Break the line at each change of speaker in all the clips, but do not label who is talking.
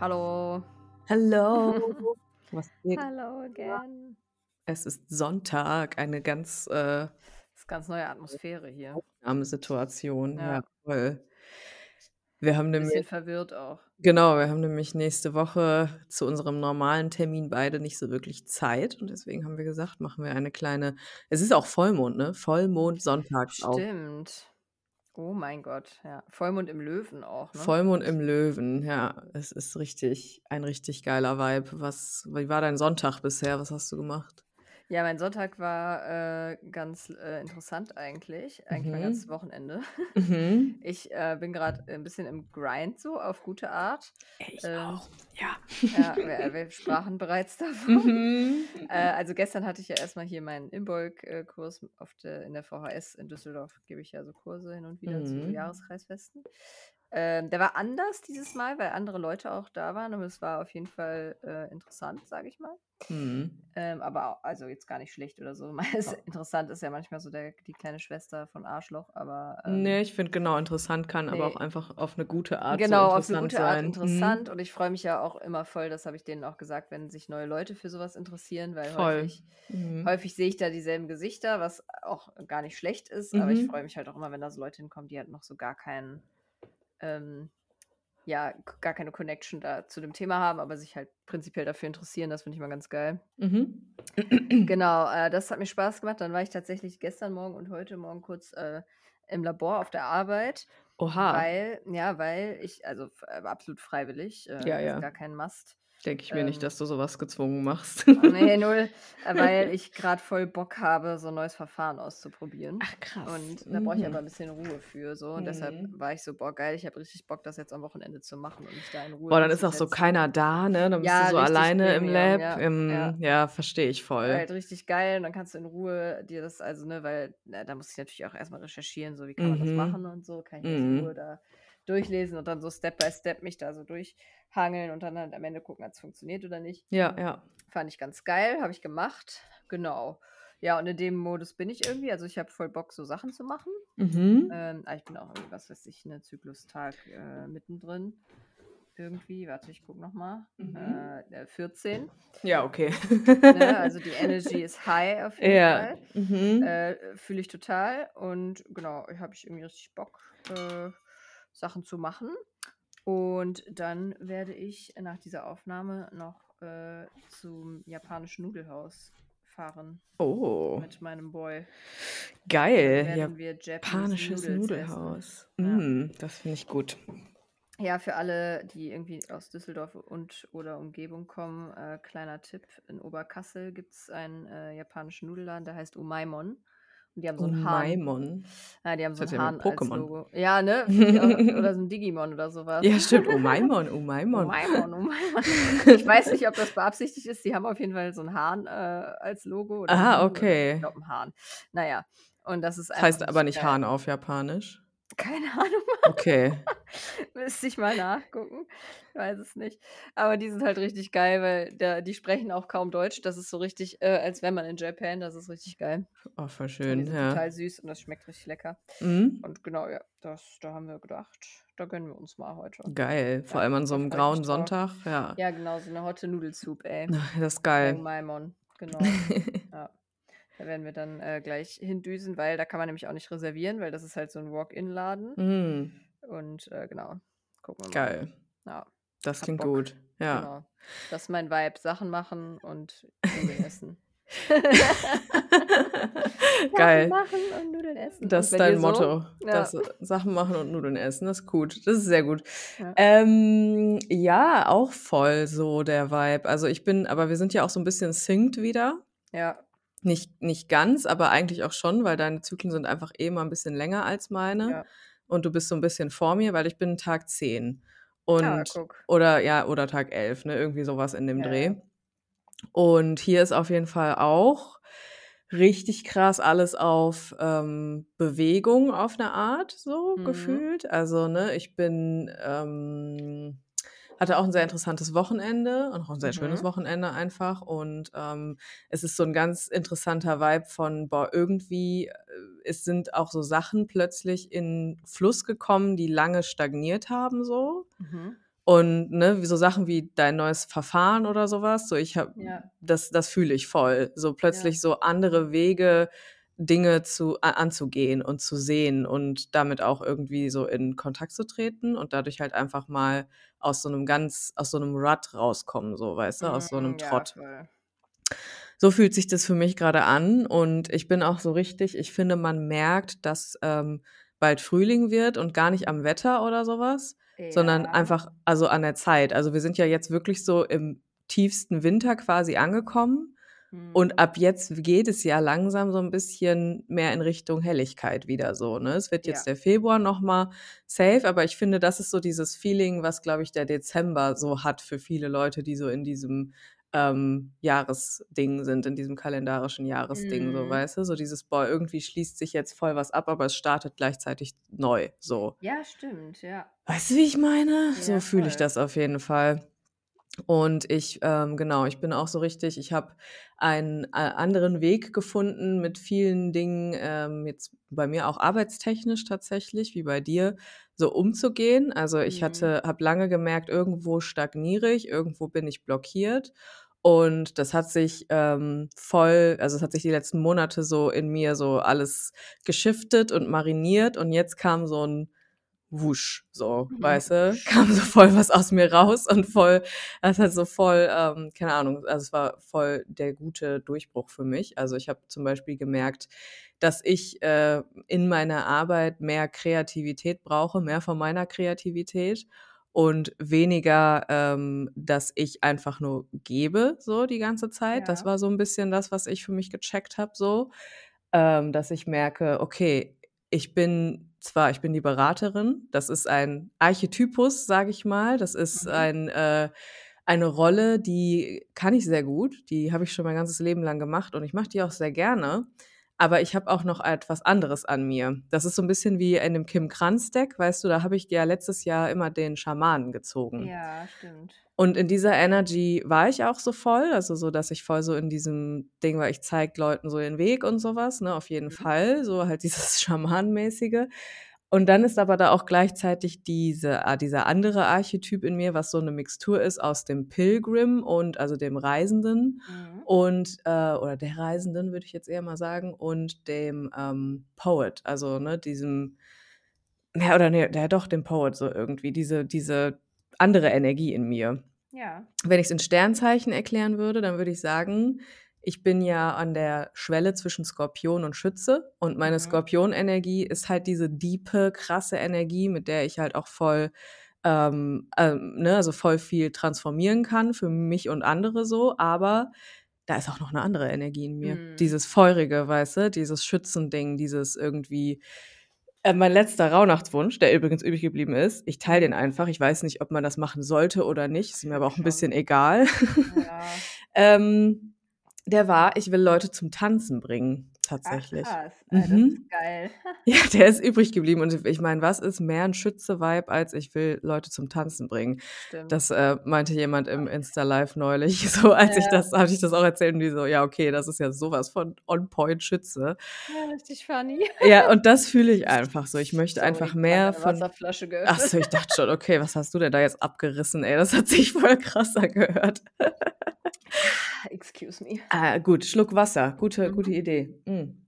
Hallo.
Hallo. Was geht?
Hallo again.
Es ist Sonntag, eine ganz äh,
ganz neue Atmosphäre hier.
Ausnahmesituation. Ja,
Ja,
voll. Wir haben
bisschen
nämlich,
verwirrt auch.
genau, wir haben nämlich nächste Woche zu unserem normalen Termin beide nicht so wirklich Zeit und deswegen haben wir gesagt, machen wir eine kleine, es ist auch Vollmond, ne? Vollmond sonntags auch.
Stimmt. Oh mein Gott, ja. Vollmond im Löwen auch, ne?
Vollmond im Löwen, ja, es ist richtig, ein richtig geiler Vibe. Was, wie war dein Sonntag bisher? Was hast du gemacht?
Ja, mein Sonntag war äh, ganz äh, interessant eigentlich. Eigentlich mein ganzes
Mhm.
Wochenende.
Mhm.
Ich äh, bin gerade ein bisschen im Grind so, auf gute Art.
Ich
Ähm,
auch, ja.
ja, wir, wir sprachen bereits davon.
Mhm.
Äh, also gestern hatte ich ja erstmal hier meinen Imbolg-Kurs in der VHS in Düsseldorf. Gebe ich ja so Kurse hin und wieder zu
Mhm.
Jahreskreisfesten. Ähm, der war anders dieses Mal, weil andere Leute auch da waren. Aber es war auf jeden Fall äh, interessant, sage ich mal.
Mhm.
Ähm, aber au- also jetzt gar nicht schlecht oder so. Ist- Interessant ist ja manchmal so der, die kleine Schwester von Arschloch, aber ähm,
Nee, ich finde genau interessant kann aber auch
nee,
einfach auf eine gute Art so
Genau, auf eine
interessant
gute Art
sein. Mhm.
interessant. Und ich freue mich ja auch immer voll, das habe ich denen auch gesagt, wenn sich neue Leute für sowas interessieren, weil
Voll.
häufig,
Mhm.
häufig sehe ich da dieselben Gesichter, was auch gar nicht schlecht ist, aber ich
Mhm.
freue mich halt auch immer, wenn da so Leute hinkommen, die halt noch so gar keinen, ähm, ja, gar keine Connection da zu dem Thema haben, aber sich halt prinzipiell dafür interessieren. Das finde ich mal ganz geil.
Mhm.
Genau, äh, das hat mir Spaß gemacht. Dann war ich tatsächlich gestern Morgen und heute Morgen kurz äh, im Labor auf der Arbeit,
Oha,
weil, ja, weil ich, also äh, absolut freiwillig, äh,
ja,
ist
ja.
gar kein Must.
Denke ich mir nicht,
Ähm,
dass du sowas gezwungen machst.
oh, nee, null, weil ich gerade voll Bock habe, so ein neues Verfahren auszuprobieren.
Ach, krass.
Und da brauche ich aber ein
Mhm.
bisschen Ruhe für so. Und deshalb
Mhm.
war ich so, boah, geil, ich habe richtig Bock, das jetzt am Wochenende zu machen und mich da in Ruhe
Boah, dann ist auch so keiner da, ne? Dann bist du so alleine im
Premium,
Lab.
ja,
Im,
ja.
ja, verstehe ich voll.
Halt richtig geil und dann kannst du in Ruhe dir das, also, ne, weil na, da muss ich natürlich auch erstmal recherchieren, so wie kann man das
Mhm.
machen und so, kann ich das in Ruhe
Mhm.
da durchlesen und dann so Step by Step mich da so durchhangeln und dann halt am Ende gucken, ob es funktioniert oder nicht.
Ja, ja.
Fand ich ganz geil, habe ich gemacht. Genau. Ja, und in dem Modus bin ich irgendwie. Also ich habe voll Bock, so Sachen zu machen.
Mhm.
Ähm, aber ich bin auch irgendwie, was weiß ich, ne Zyklustag äh, mittendrin. Irgendwie, warte, ich gucke nochmal.
Mhm.
Äh, der 14.
Ja, okay.
Ne? Also die Energy ist high auf jeden
Ja.
Fall.
Mhm.
Äh, Fühle ich total. Und genau, habe ich irgendwie richtig Bock, äh, Sachen zu machen. Und dann werde ich nach dieser Aufnahme noch äh, zum japanischen Nudelhaus fahren
Oh,
mit meinem Boy. Dann
geil.
werden wir Japanese
Japanisches. Nudelhaus.
Ja.
Mm, das finde ich gut.
Ja, für alle, die irgendwie aus Düsseldorf und oder Umgebung kommen, äh, kleiner Tipp. In Oberkassel gibt es einen äh, japanischen Nudelladen, der heißt Umaimon. Und die haben so einen Hahn.
Umaimon.
Ja, die haben
Das
so einen
an
Hahn als. Logo. Ja, ne? Oder so ein Digimon oder sowas.
Ja, stimmt. Umaimon, Umaimon.
Umaimon, Umaimon. Ich weiß nicht, ob das beabsichtigt ist. Die haben auf jeden Fall so einen Hahn äh, als Logo. Oder
Ah,
oder- Ich
okay.
glaube, einen Hahn. Naja, und das ist
Das
einfach
heißt aber nicht
geil.
Hahn auf Japanisch.
Keine Ahnung.
Okay.
Müsste ich mal nachgucken. Ich weiß es nicht. Aber die sind halt richtig geil, weil der, die sprechen auch kaum Deutsch. Das ist so richtig, äh, als wäre man in Japan. Das ist richtig geil.
Oh, voll schön,
sind
ja.
total süß und das schmeckt richtig lecker.
Mhm.
Und genau, ja, das, da haben wir gedacht, da gönnen wir uns mal heute.
Geil. Vor
Ja,
allem an so einem grauen. Sonntag. Ja.
Ja, genau, so eine Hotte Nudelsoup, ey.
Das ist geil.
Maimon, genau. Ja. Da werden wir dann äh, gleich hindüsen, weil da kann man nämlich auch nicht reservieren, weil das ist halt so ein Walk-in-Laden.
Mhm.
Und äh, genau, gucken wir mal.
Geil.
Ja,
Das
hab
klingt
Bock.
gut. Ja.
Genau. Das ist mein Vibe. Sachen machen und Nudeln essen. Sachen
Geil.
machen und Nudeln essen.
Das ist dein Motto.
So? Ja.
Das, Sachen machen und Nudeln essen. Das ist gut. Das ist sehr gut.
Ja.
Ähm, ja, auch voll so der Vibe. Also ich bin, aber wir sind ja auch so ein bisschen synced wieder.
ja,
Nicht, nicht ganz, aber eigentlich auch schon, weil deine Zyklen sind einfach eh mal ein bisschen länger als meine.
ja.
Und du bist so ein bisschen vor mir, weil ich bin Tag 10.
Ah,
Und,
guck.
oder ja, oder Tag 11, ne? Irgendwie sowas in dem
Ja,
Dreh.
ja.
Und hier ist auf jeden Fall auch richtig krass alles auf ähm, Bewegung auf eine Art so
Mhm.
gefühlt. Also, ne, ich bin, ähm, hatte auch ein sehr interessantes Wochenende und auch ein sehr schönes
Mhm.
Wochenende einfach. Und ähm, es ist so ein ganz interessanter Vibe von, boah, irgendwie, äh, es sind auch so Sachen plötzlich in Fluss gekommen, die lange stagniert haben, so.
Mhm.
Und ne, so Sachen wie dein neues Verfahren oder sowas, so ich habe,
Ja.
das, das fühle ich voll. So plötzlich so andere Wege, Dinge zu, anzugehen und zu sehen und damit auch irgendwie so in Kontakt zu treten und dadurch halt einfach mal aus so einem ganz, aus so einem Rut rauskommen, so, weißt du, aus so einem
Mm, Ja,
Trott.
voll.
So fühlt sich das für mich gerade an und ich bin auch so richtig, ich finde, man merkt, dass ähm, bald Frühling wird und gar nicht am Wetter oder sowas, sondern
Ja.
einfach, also an der Zeit. Also wir sind ja jetzt wirklich so im tiefsten Winter quasi angekommen und
Mhm.
ab jetzt geht es ja langsam so ein bisschen mehr in Richtung Helligkeit wieder so, ne? Es wird jetzt
Ja.
der Februar noch mal safe, aber ich finde, das ist so dieses Feeling, was, glaube ich, der Dezember so hat für viele Leute, die so in diesem ähm, Jahresding sind, in diesem kalendarischen Jahresding, so,
Mhm.
weißt du? So dieses, boah, irgendwie schließt sich jetzt voll was ab, aber es startet gleichzeitig neu, so.
Ja, stimmt, ja.
Weißt du, wie ich meine? So
Ja,
fühle ich das auf jeden Fall. Und ich, ähm, genau, ich bin auch so richtig, ich habe einen äh, anderen Weg gefunden mit vielen Dingen, ähm, jetzt bei mir auch arbeitstechnisch tatsächlich, wie bei dir, so umzugehen. Also ich
Mhm.
hatte, habe lange gemerkt, irgendwo stagniere ich, irgendwo bin ich blockiert. Und das hat sich ähm, voll, also es hat sich die letzten Monate so in mir so alles geschiftet und mariniert. Und jetzt kam so ein wusch, so,
Mhm.
weißt du, kam so voll was aus mir raus und voll, das hat so voll, ähm, keine Ahnung, also es war voll der gute Durchbruch für mich. Also ich habe zum Beispiel gemerkt, dass ich äh, in meiner Arbeit mehr Kreativität brauche, mehr von meiner Kreativität und weniger, ähm, dass ich einfach nur gebe, so die ganze Zeit. Das
Ja.
war so ein bisschen das, was ich für mich gecheckt habe, so, ähm, dass ich merke, okay, ich bin zwar, ich bin die Beraterin, das ist ein Archetypus, sage ich mal, das ist
Mhm.
ein, äh, eine Rolle, die kann ich sehr gut, die habe ich schon mein ganzes Leben lang gemacht und ich mache die auch sehr gerne. Aber ich habe auch noch etwas anderes an mir. Das ist so ein bisschen wie in dem Kim Kranz-Deck, weißt du, da habe ich ja letztes Jahr immer den Schamanen gezogen.
Ja, stimmt.
Und in dieser Energy war ich auch so voll, also so, dass ich voll so in diesem Ding war, ich zeige Leuten so den Weg und sowas, ne, auf jeden
Mhm.
Fall, so halt dieses Schamanenmäßige. Und dann ist aber da auch gleichzeitig diese, ah, dieser andere Archetyp in mir, was so eine Mixtur ist aus dem Pilgrim und also dem Reisenden
Mhm.
und äh, oder der Reisenden würde ich jetzt eher mal sagen und dem ähm, Poet, also ne, diesem ja oder ne, ja doch dem Poet so irgendwie diese diese andere Energie in mir.
Ja.
Wenn ich es in Sternzeichen erklären würde, dann würde ich sagen, ich bin ja an der Schwelle zwischen Skorpion und Schütze und meine
Mhm.
Skorpionenergie ist halt diese diepe, krasse Energie, mit der ich halt auch voll, ähm, ähm, ne, also voll viel transformieren kann für mich und andere so, aber da ist auch noch eine andere Energie in mir.
Mhm.
Dieses Feurige, weißt du, dieses Schützending, dieses irgendwie äh, mein letzter Rauhnachtswunsch, der übrigens übrig geblieben ist, ich teile den einfach. Ich weiß nicht, ob man das machen sollte oder nicht. Ist mir aber auch ein bisschen egal.
Ja.
ähm, der war, ich will Leute zum Tanzen bringen,
Ach
tatsächlich.
krass. Ah, das
Mhm.
ist geil.
Ja, der ist übrig geblieben. Und ich meine, was ist mehr ein Schütze-Vibe, als ich will Leute zum Tanzen bringen?
Stimmt.
Das äh, meinte jemand im Insta-Live neulich. So, als ich
Ja.
das, habe ich das auch erzählt und die so, ja, okay, das ist ja sowas von on-point Schütze.
Ja, richtig funny.
Ja, und das fühle ich einfach so. Ich möchte
Sorry,
einfach
grad
mehr
meine
von.
Wasserflasche
Ach
geöffnet.
so, ich dachte schon, okay, was hast du denn da jetzt abgerissen, ey? Das hat sich voll krass angehört.
Excuse me.
Ah, gut, Schluck Wasser. Gute,
Mhm.
gute Idee. Mm.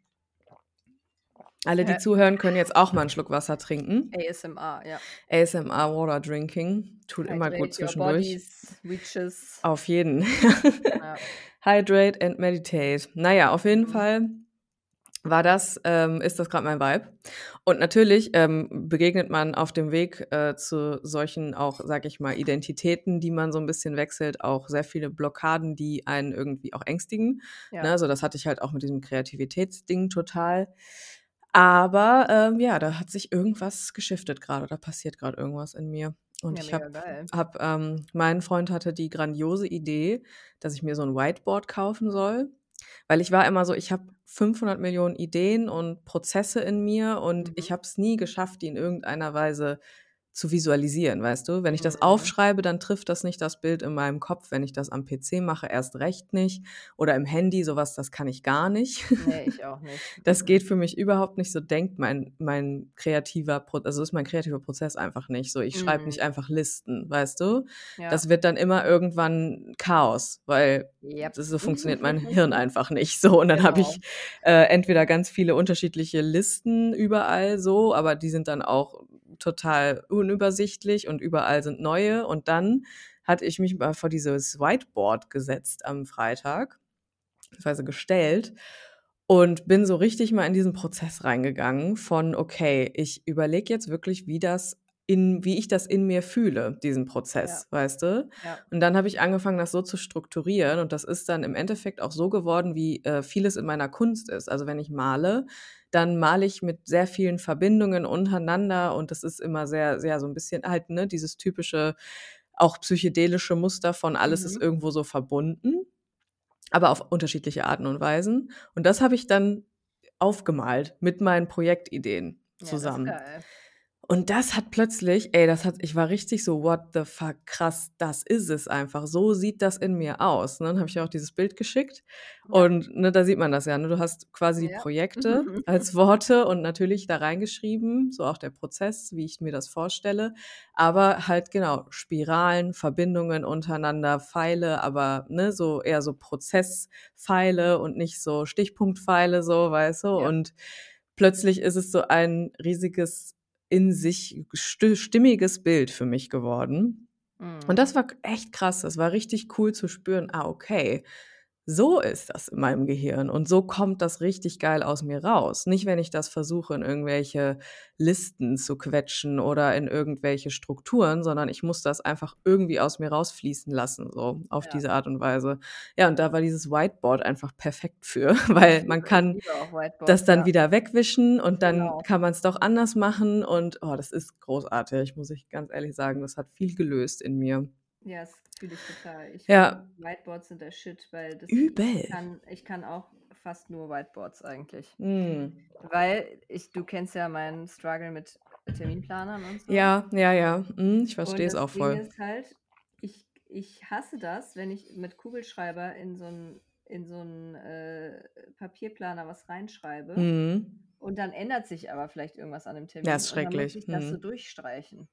Alle, die
Ja.
zuhören, können jetzt auch mal einen Schluck Wasser trinken.
ASMR, ja.
ASMR Water Drinking. Tut immer gut zwischendurch.
bodies.
Auf jeden.
Ja.
Hydrate and meditate. Naja, auf jeden
Mhm.
Fall war das, ähm, ist das gerade mein Vibe. Und natürlich ähm, begegnet man auf dem Weg äh, zu solchen auch, sag ich mal, Identitäten, die man so ein bisschen wechselt, auch sehr viele Blockaden, die einen irgendwie auch ängstigen.
Ja.
Ne? Also das hatte ich halt auch mit diesem Kreativitätsding total. Aber ähm, ja, da hat sich irgendwas geschiftet gerade, da passiert gerade irgendwas in mir. Und
Ja,
ich habe, hab, ähm, mein Freund hatte die grandiose Idee, dass ich mir so ein Whiteboard kaufen soll. Weil ich war immer so, ich habe 500 Millionen Ideen und Prozesse in mir und
Mhm.
ich habe es nie geschafft, die in irgendeiner Weise zu visualisieren, weißt du? Wenn ich das
Mhm.
aufschreibe, dann trifft das nicht das Bild in meinem Kopf. Wenn ich das am PC mache, erst recht nicht. Oder im Handy, sowas, das kann ich gar nicht.
Nee, ich auch nicht.
Das
Mhm.
geht für mich überhaupt nicht so, denkt mein, mein kreativer Prozess, also ist mein kreativer Prozess einfach nicht so. Ich schreibe nicht
Mhm.
einfach Listen, weißt du?
Ja.
Das wird dann immer irgendwann Chaos, weil
Yep.
so funktioniert mein Hirn einfach nicht so. Und dann habe
Genau.
ich äh, entweder ganz viele unterschiedliche Listen überall so, aber die sind dann auch total unübersichtlich und überall sind neue. Und dann hatte ich mich mal vor dieses Whiteboard gesetzt am Freitag, beziehungsweise gestellt und bin so richtig mal in diesen Prozess reingegangen von, okay, ich überlege jetzt wirklich, wie das in, wie ich das in mir fühle, diesen Prozess, weißt du?
Ja.
Und dann habe ich angefangen, das so zu strukturieren und das ist dann im Endeffekt auch so geworden, wie äh, vieles in meiner Kunst ist. Also wenn ich male, dann male ich mit sehr vielen Verbindungen untereinander und das ist immer sehr, sehr so ein bisschen halt, ne, dieses typische, auch psychedelische Muster von alles ist
Mhm.
irgendwo so verbunden, aber auf unterschiedliche Arten und Weisen. Und das habe ich dann aufgemalt mit meinen Projektideen
Ja,
zusammen.
ist geil.
Und das hat plötzlich, ey, das hat, ich war richtig so, what the fuck, krass, das ist es einfach. So sieht das in mir aus. Ne? Dann habe ich ja auch dieses Bild geschickt.
Ja.
Und ne, da sieht man das ja. Ne? Du hast quasi die
Ja.
Projekte als Worte und natürlich da reingeschrieben, so auch der Prozess, wie ich mir das vorstelle. Aber halt genau, Spiralen, Verbindungen untereinander, Pfeile, aber ne, so eher so Prozesspfeile und nicht so Stichpunktpfeile, so, weißt du?
Ja.
Und plötzlich ist es so ein riesiges in sich sti- stimmiges Bild für mich geworden.
Mhm.
Und das war echt krass. Das war richtig cool zu spüren. Ah, okay. So ist das in meinem Gehirn und so kommt das richtig geil aus mir raus. Nicht, wenn ich das versuche, in irgendwelche Listen zu quetschen oder in irgendwelche Strukturen, sondern ich muss das einfach irgendwie aus mir rausfließen lassen, so auf
Ja.
diese Art und Weise. Ja, und da war dieses Whiteboard einfach perfekt für, weil man kann das dann
ja.
wieder wegwischen und dann
Genau.
kann man es doch anders machen und oh, das ist großartig, muss ich ganz ehrlich sagen. Das hat viel gelöst in mir.
Ja, das fühle ich total. Ich
Ja.
finde, Whiteboards sind der Shit, weil das
Übel.
ich kann, ich kann auch fast nur Whiteboards eigentlich.
Mm.
Weil ich, du kennst ja meinen Struggle mit Terminplanern und so.
Ja, ja, ja. Mm, ich verstehe es auch
Ding
voll.
ist halt, ich, ich hasse das, wenn ich mit Kugelschreiber in so einen in so einen äh, Papierplaner was reinschreibe
Mm.
und dann ändert sich aber vielleicht irgendwas an dem Termin.
Ja, ist
Und dann muss
schrecklich.
ich das so durchstreichen.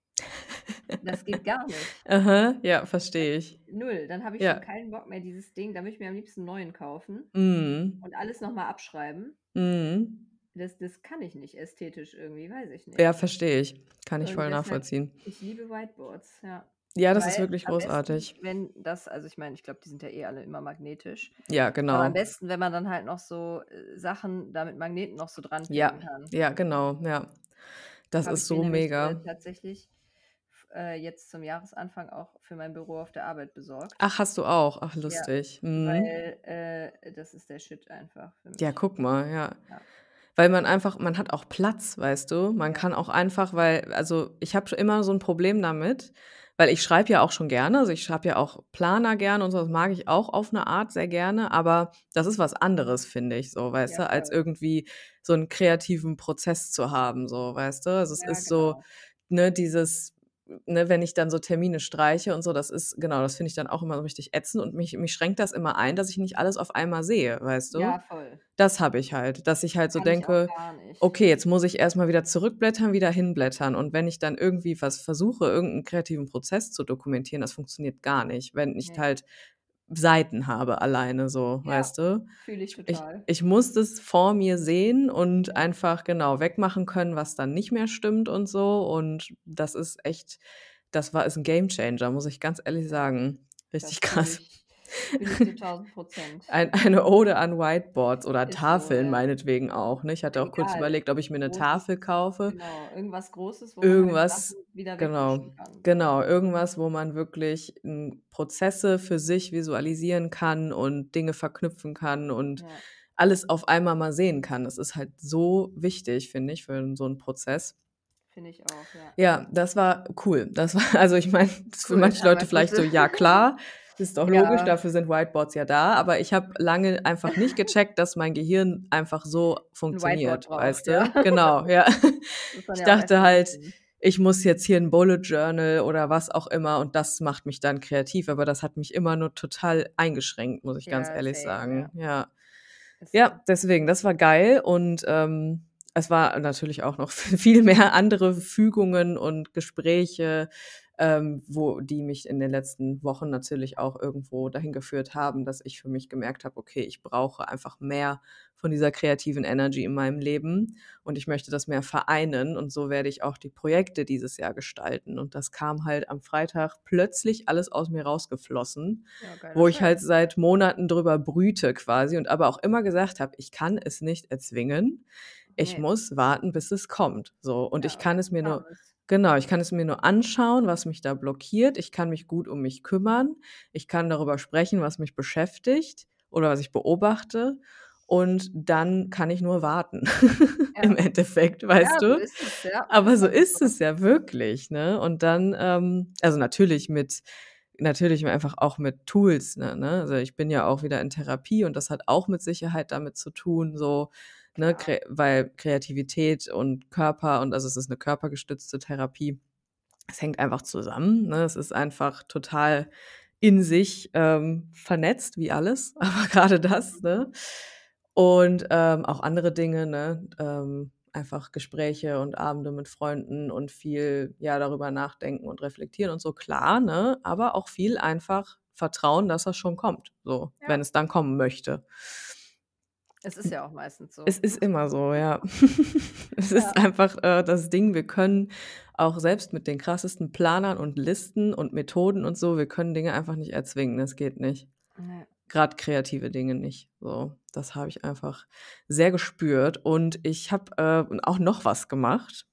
Das geht gar nicht.
Aha, ja, verstehe ich.
Null. Dann habe ich
Ja.
schon keinen Bock mehr, dieses Ding. Da möchte ich mir am liebsten einen neuen kaufen
Mm.
und alles nochmal abschreiben.
Mm.
Das, das kann ich nicht ästhetisch irgendwie, weiß ich nicht.
Ja, verstehe ich. Kann ich
Und
voll nachvollziehen.
Ich liebe Whiteboards, ja.
Ja, das ist
Weil
wirklich
am besten,
großartig.
wenn das, also ich meine, ich glaube, die sind ja eh alle immer magnetisch.
Ja,
Aber
genau.
am besten, wenn man dann halt noch so äh, Sachen da mit Magneten noch so dran
Ja,
kann.
ja, genau, ja. Das ist so mega.
Äh, tatsächlich äh, jetzt zum Jahresanfang auch für mein Büro auf der Arbeit besorgt.
Ach, hast du auch? Ach, lustig. Mhm.
Weil äh, das ist der Shit einfach.
Ja, guck mal, ja.
Ja.
Weil man einfach, man hat auch Platz, weißt du? Man
Ja.
kann auch einfach, weil, also ich habe schon immer so ein Problem damit, weil ich schreibe ja auch schon gerne, also ich schreibe ja auch Planer gerne und so, das mag ich auch auf eine Art sehr gerne, aber das ist was anderes, finde ich, so, weißt
Ja,
du, als
voll.
irgendwie so einen kreativen Prozess zu haben, so, weißt du? Also es
Ja,
ist so,
genau.
ne, dieses, ne, wenn ich dann so Termine streiche und so, das ist, genau, das finde ich dann auch immer so richtig ätzend und mich, mich schränkt das immer ein, dass ich nicht alles auf einmal sehe, weißt du?
Ja, voll.
Das habe ich halt, dass ich halt so
Kann
denke,
nicht.
okay, jetzt muss ich erstmal wieder zurückblättern, wieder hinblättern. Und wenn ich dann irgendwie was versuche, irgendeinen kreativen Prozess zu dokumentieren, das funktioniert gar nicht, wenn ich
Nee.
halt Seiten habe alleine so,
Ja.
weißt du?
Fühle ich
Ich,
total.
ich muss das vor mir sehen und einfach genau wegmachen können, was dann nicht mehr stimmt und so. Und das ist echt, das war ist ein Gamechanger, muss ich ganz ehrlich sagen. Richtig
das
krass.
Ich, zu 1000 Prozent.
Ein, eine Ode an Whiteboards oder
Ist so,
Tafeln
ja.
meinetwegen auch. Ne? Ich hatte auch kurz
Egal.
überlegt, ob ich mir eine
Großes-
Tafel kaufe.
Genau, irgendwas Großes, wo man
Irgendwas,
halt Sachen wieder
genau, genau, irgendwas, wo man wirklich m, Prozesse für sich visualisieren kann und Dinge verknüpfen kann und
Ja.
alles auf einmal mal sehen kann. Das ist halt so wichtig, finde ich, für so einen Prozess.
Finde ich auch, ja.
Ja, das war cool. Das war, also ich meine, das ist für
Cool,
manche Leute vielleicht so, ja klar, ist doch logisch,
Ja.
dafür sind Whiteboards ja da, aber ich habe lange einfach nicht gecheckt, dass mein Gehirn einfach so funktioniert,
braucht,
weißt du?
ja.
Genau, ja.
Das
Ich dachte halt, ich muss jetzt hier ein Bullet Journal oder was auch immer und das macht mich dann kreativ. Aber das hat mich immer nur total eingeschränkt, muss ich ganz
Ja,
ehrlich
same,
sagen. Ja. Ja, deswegen, das war geil und ähm, es war natürlich auch noch viel mehr andere Fügungen und Gespräche, ähm, wo die mich in den letzten Wochen natürlich auch irgendwo dahin geführt haben, dass ich für mich gemerkt habe, okay, ich brauche einfach mehr von dieser kreativen Energy in meinem Leben und ich möchte das mehr vereinen und so werde ich auch die Projekte dieses Jahr gestalten und das kam halt am Freitag plötzlich alles aus mir rausgeflossen,
Ja,
wo ich halt seit Monaten drüber brüte quasi und aber auch immer gesagt habe, ich kann es nicht erzwingen. Ich
Nee.
muss warten, bis es kommt. So. Und ich
Ja,
kann es mir nur. Genau, ich kann es mir nur anschauen, was mich da blockiert. Ich kann mich gut um mich kümmern. Ich kann darüber sprechen, was mich beschäftigt oder was ich beobachte. Und dann kann ich nur warten. Im
Ja.
Endeffekt,
Ja,
weißt
so
du?
ist es, ja.
Aber so ist es ja wirklich, ne? Und dann, ähm, also natürlich mit, natürlich einfach auch mit Tools, ne, ne? Also ich bin ja auch wieder in Therapie und das hat auch mit Sicherheit damit zu tun, so, ne, kre weil Kreativität und Körper und also es ist eine körpergestützte Therapie. Es hängt einfach zusammen, ne? Es ist einfach total in sich ähm, vernetzt, wie alles, aber gerade das, ne? Und ähm, auch andere Dinge, ne? Ähm, einfach Gespräche und Abende mit Freunden und viel, ja, darüber nachdenken und reflektieren und so, klar, ne? Aber auch viel einfach vertrauen, dass das schon kommt, so,
Ja.
wenn es dann kommen möchte.
Es ist ja auch meistens so.
Es ist immer so, ja. es
Ja.
ist einfach äh, das Ding, wir können auch selbst mit den krassesten Planern und Listen und Methoden und so, wir können Dinge einfach nicht erzwingen, das geht nicht.
Nee.
Gerade kreative Dinge nicht. So, das habe ich einfach sehr gespürt und ich habe äh, auch noch was gemacht.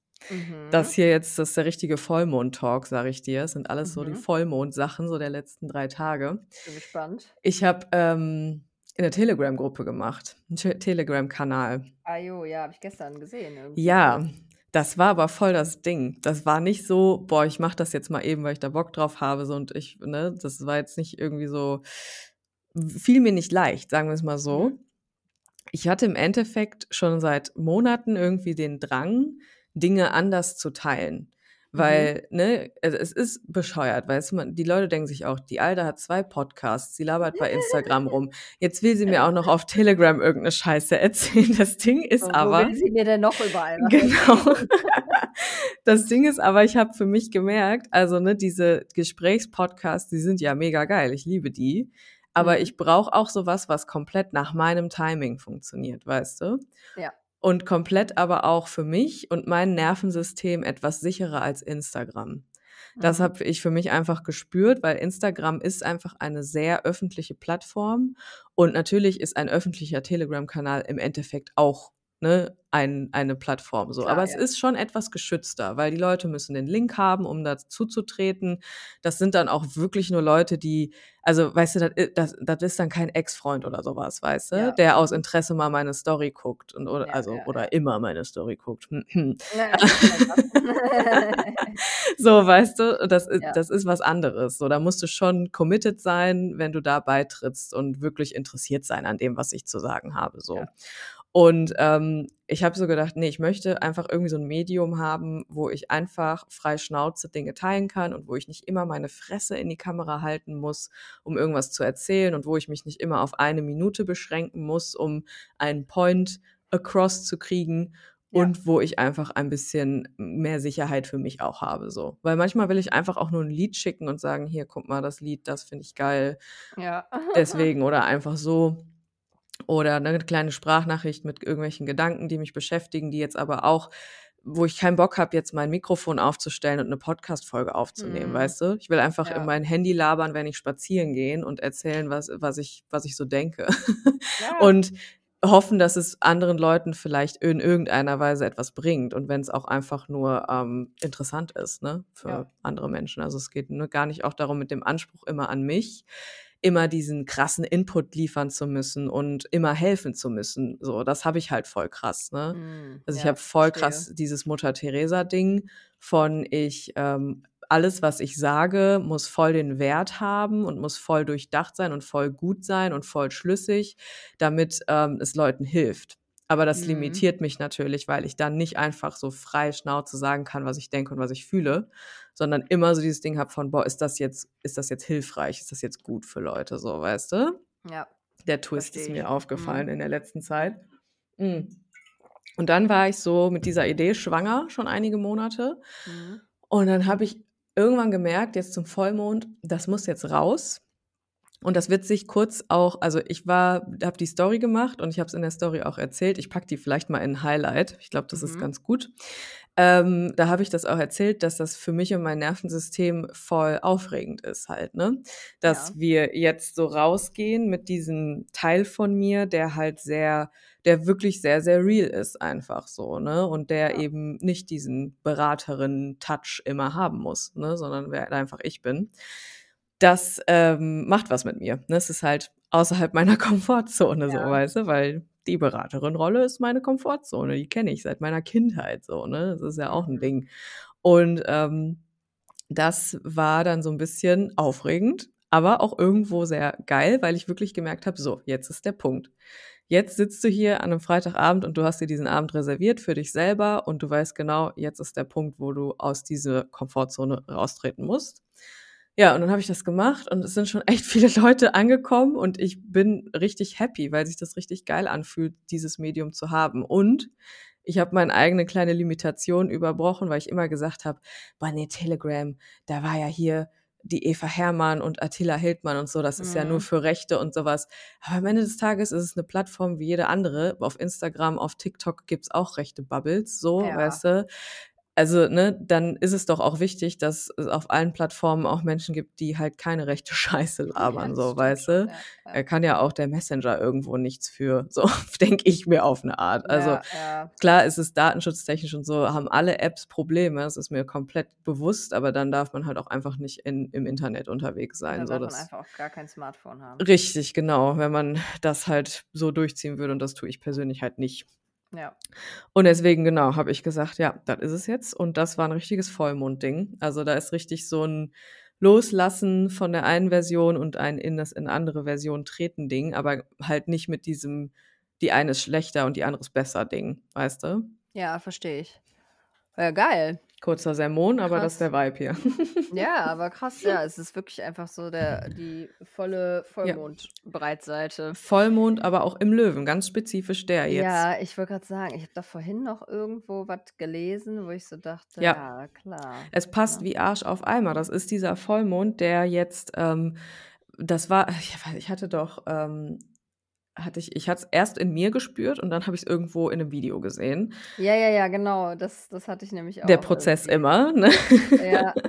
Das
Mhm.
hier jetzt, das ist der richtige Vollmond-Talk, sage ich dir. Das sind alles so die
Mhm.
Vollmond-Sachen, so der letzten drei Tage.
Bin gespannt.
Ich habe ähm, eine Telegram-Gruppe gemacht, einen Te Telegram-Kanal.
Ah jo, ja, habe ich gestern gesehen irgendwie.
Ja, das war aber voll das Ding. Das war nicht so, boah, ich mache das jetzt mal eben, weil ich da Bock drauf habe, so und ich, ne, das war jetzt nicht irgendwie so, fiel mir nicht leicht, sagen wir es mal so.
Mhm.
Ich hatte im Endeffekt schon seit Monaten irgendwie den Drang, Dinge anders zu teilen.
Mhm.
Weil, ne, also es ist bescheuert, du, man, die Leute denken sich auch, die Alte hat zwei Podcasts, sie labert bei Instagram rum. Jetzt will sie mir auch noch auf Telegram irgendeine Scheiße erzählen. Das Ding ist
So, wo
aber.
will sie mir denn noch überall was
Genau. Das Ding ist aber, ich habe für mich gemerkt, also ne, diese Gesprächspodcasts, die sind ja mega geil, ich liebe die. Aber
Mhm.
ich brauche auch sowas, was komplett nach meinem Timing funktioniert, weißt du?
Ja.
Und komplett aber auch für mich und mein Nervensystem etwas sicherer als Instagram. Das
Mhm.
habe ich für mich einfach gespürt, weil Instagram ist einfach eine sehr öffentliche Plattform und natürlich ist ein öffentlicher Telegram-Kanal im Endeffekt auch ne, ein, eine Plattform so.
Klar,
Aber es
ja.
ist schon etwas geschützter, weil die Leute müssen den Link haben, um dazu zu treten. Das sind dann auch wirklich nur Leute, die, also weißt du, das, i- das, das ist dann kein Ex-Freund oder sowas, weißt du,
Ja.
der aus Interesse mal meine Story guckt und oder
Ja,
also oder immer meine Story guckt. Hm,
lecker.
so, weißt du, das ist, das ist was anderes. So, da musst du schon committed sein, wenn du da beitrittst und wirklich interessiert sein an dem, was ich zu sagen habe. So. Und ähm, ich habe so gedacht, nee, ich möchte einfach irgendwie so ein Medium haben, wo ich einfach frei Schnauze Dinge teilen kann und wo ich nicht immer meine Fresse in die Kamera halten muss, um irgendwas zu erzählen und wo ich mich nicht immer auf eine Minute beschränken muss, um einen Point across zu kriegen
Ja.
und wo ich einfach ein bisschen mehr Sicherheit für mich auch habe, so. Weil manchmal will ich einfach auch nur ein Lied schicken und sagen, hier, guck mal, das Lied, das finde ich geil,
Ja.
deswegen oder einfach so. Oder eine kleine Sprachnachricht mit irgendwelchen Gedanken, die mich beschäftigen, die jetzt aber auch, wo ich keinen Bock habe, jetzt mein Mikrofon aufzustellen und eine Podcast-Folge aufzunehmen,
Mhm.
weißt du? Ich will einfach
Ja.
in mein Handy labern, wenn ich spazieren gehen und erzählen, was, was, ich, was ich so denke.
Ja.
Und hoffen, dass es anderen Leuten vielleicht in irgendeiner Weise etwas bringt und wenn es auch einfach nur ähm, interessant ist, ne, für
Ja.
andere Menschen. Also es geht nur gar nicht auch darum, mit dem Anspruch immer an mich, immer diesen krassen Input liefern zu müssen und immer helfen zu müssen. So, das habe ich halt voll krass, ne?
Mhm.
Also ich
Ja,
habe voll
verstehe.
krass dieses Mutter Teresa Ding von ich ähm, alles was ich sage muss voll den Wert haben und muss voll durchdacht sein und voll gut sein und voll schlüssig, damit ähm, es Leuten hilft. Aber das
Mhm.
limitiert mich natürlich, weil ich dann nicht einfach so frei Schnauze sagen kann, was ich denke und was ich fühle, sondern immer so dieses Ding habe von, boah, ist das jetzt, ist das jetzt hilfreich, ist das jetzt gut für Leute, so, weißt du?
Ja.
Der Twist ist mir aufgefallen
Mhm.
in der letzten Zeit. Mm. Und dann war ich so mit dieser Idee schwanger, schon einige Monate.
Mhm.
Und dann habe ich irgendwann gemerkt, jetzt zum Vollmond, das muss jetzt raus. Und das wird sich kurz auch, also ich war, habe die Story gemacht und ich habe es in der Story auch erzählt. Ich packe die vielleicht mal in Highlight. Ich glaube, das ist
Mhm.
ganz gut. Ähm, da habe ich das auch erzählt, dass das für mich und mein Nervensystem voll aufregend ist halt, ne? Dass
Ja.
wir jetzt so rausgehen mit diesem Teil von mir, der halt sehr, der wirklich sehr, sehr real ist, einfach so, ne? Und der
Ja.
eben nicht diesen Beraterin-Touch immer haben muss, ne? Sondern wer einfach ich bin. Das ähm, macht was mit mir. Ne? Es ist halt außerhalb meiner Komfortzone, so,
Ja.
weißt du, weil die Beraterin-Rolle ist meine Komfortzone. Die kenne ich seit meiner Kindheit so, ne? Das ist ja auch ein. Ding. Und ähm, das war dann so ein bisschen aufregend, aber auch irgendwo sehr geil, weil ich wirklich gemerkt habe, so, jetzt ist der Punkt. Jetzt sitzt du hier an einem Freitagabend und du hast dir diesen Abend reserviert für dich selber und du weißt genau, jetzt ist der Punkt, wo du aus dieser Komfortzone raustreten musst. Ja, und dann habe ich das gemacht und es sind schon echt viele Leute angekommen und ich bin richtig happy, weil sich das richtig geil anfühlt, dieses Medium zu haben. Und ich habe meine eigene kleine Limitation überbrochen, weil ich immer gesagt habe, boah, nee, Telegram, da war ja hier die Eva Hermann und Attila Hildmann und so, das ist ja nur
Mhm.
für Rechte und sowas. Aber am Ende des Tages ist es eine Plattform wie jede andere. Auf Instagram, auf TikTok gibt's auch rechte Bubbles, so,
Ja.
weißt du. Also, ne, dann ist es doch auch wichtig, dass es auf allen Plattformen auch Menschen gibt, die halt keine rechte Scheiße
Ja,
labern,
das
so,
stimmt
weißt du.
Ja, ja.
Kann ja auch der Messenger irgendwo nichts für, so denke ich mir auf eine Art. Also
Ja, ja.
klar ist es datenschutztechnisch und so, haben alle Apps Probleme, das ist mir komplett bewusst, aber dann darf man halt auch einfach nicht in, im Internet unterwegs sein. So,
darf man einfach auch gar kein Smartphone haben.
richtig, genau, wenn man das halt so durchziehen würde und das tue ich persönlich halt nicht.
Ja.
Und deswegen, genau, habe ich gesagt, ja, das ist es jetzt. Und das war ein richtiges Vollmondding. Also da ist richtig so ein Loslassen von der einen Version und ein in das in andere Version treten Ding, aber halt nicht mit diesem, die eine ist schlechter und die andere ist besser Ding, weißt du?
Ja, verstehe ich. Ja, geil.
Kurzer Sermon, aber das ist der Vibe hier.
Ja, aber krass, ja, es ist wirklich einfach so der, die volle
Ja.
Vollmond-Breitseite.
Vollmond, aber auch im Löwen, ganz spezifisch der jetzt.
Ja, ich wollte gerade sagen, ich habe da vorhin noch irgendwo was gelesen, wo ich so dachte,
Ja.
ja, klar.
Es passt
Ne?
wie Arsch auf Eimer. Das ist dieser Vollmond, der jetzt, ähm, das war, ich hatte doch, ähm, hatte ich, ich hatte es erst in mir gespürt und dann habe ich es irgendwo in einem Video gesehen.
Ja, ja, ja, genau. Das, das hatte ich nämlich auch.
Der Prozess
irgendwie.
immer. Ne?
Ja.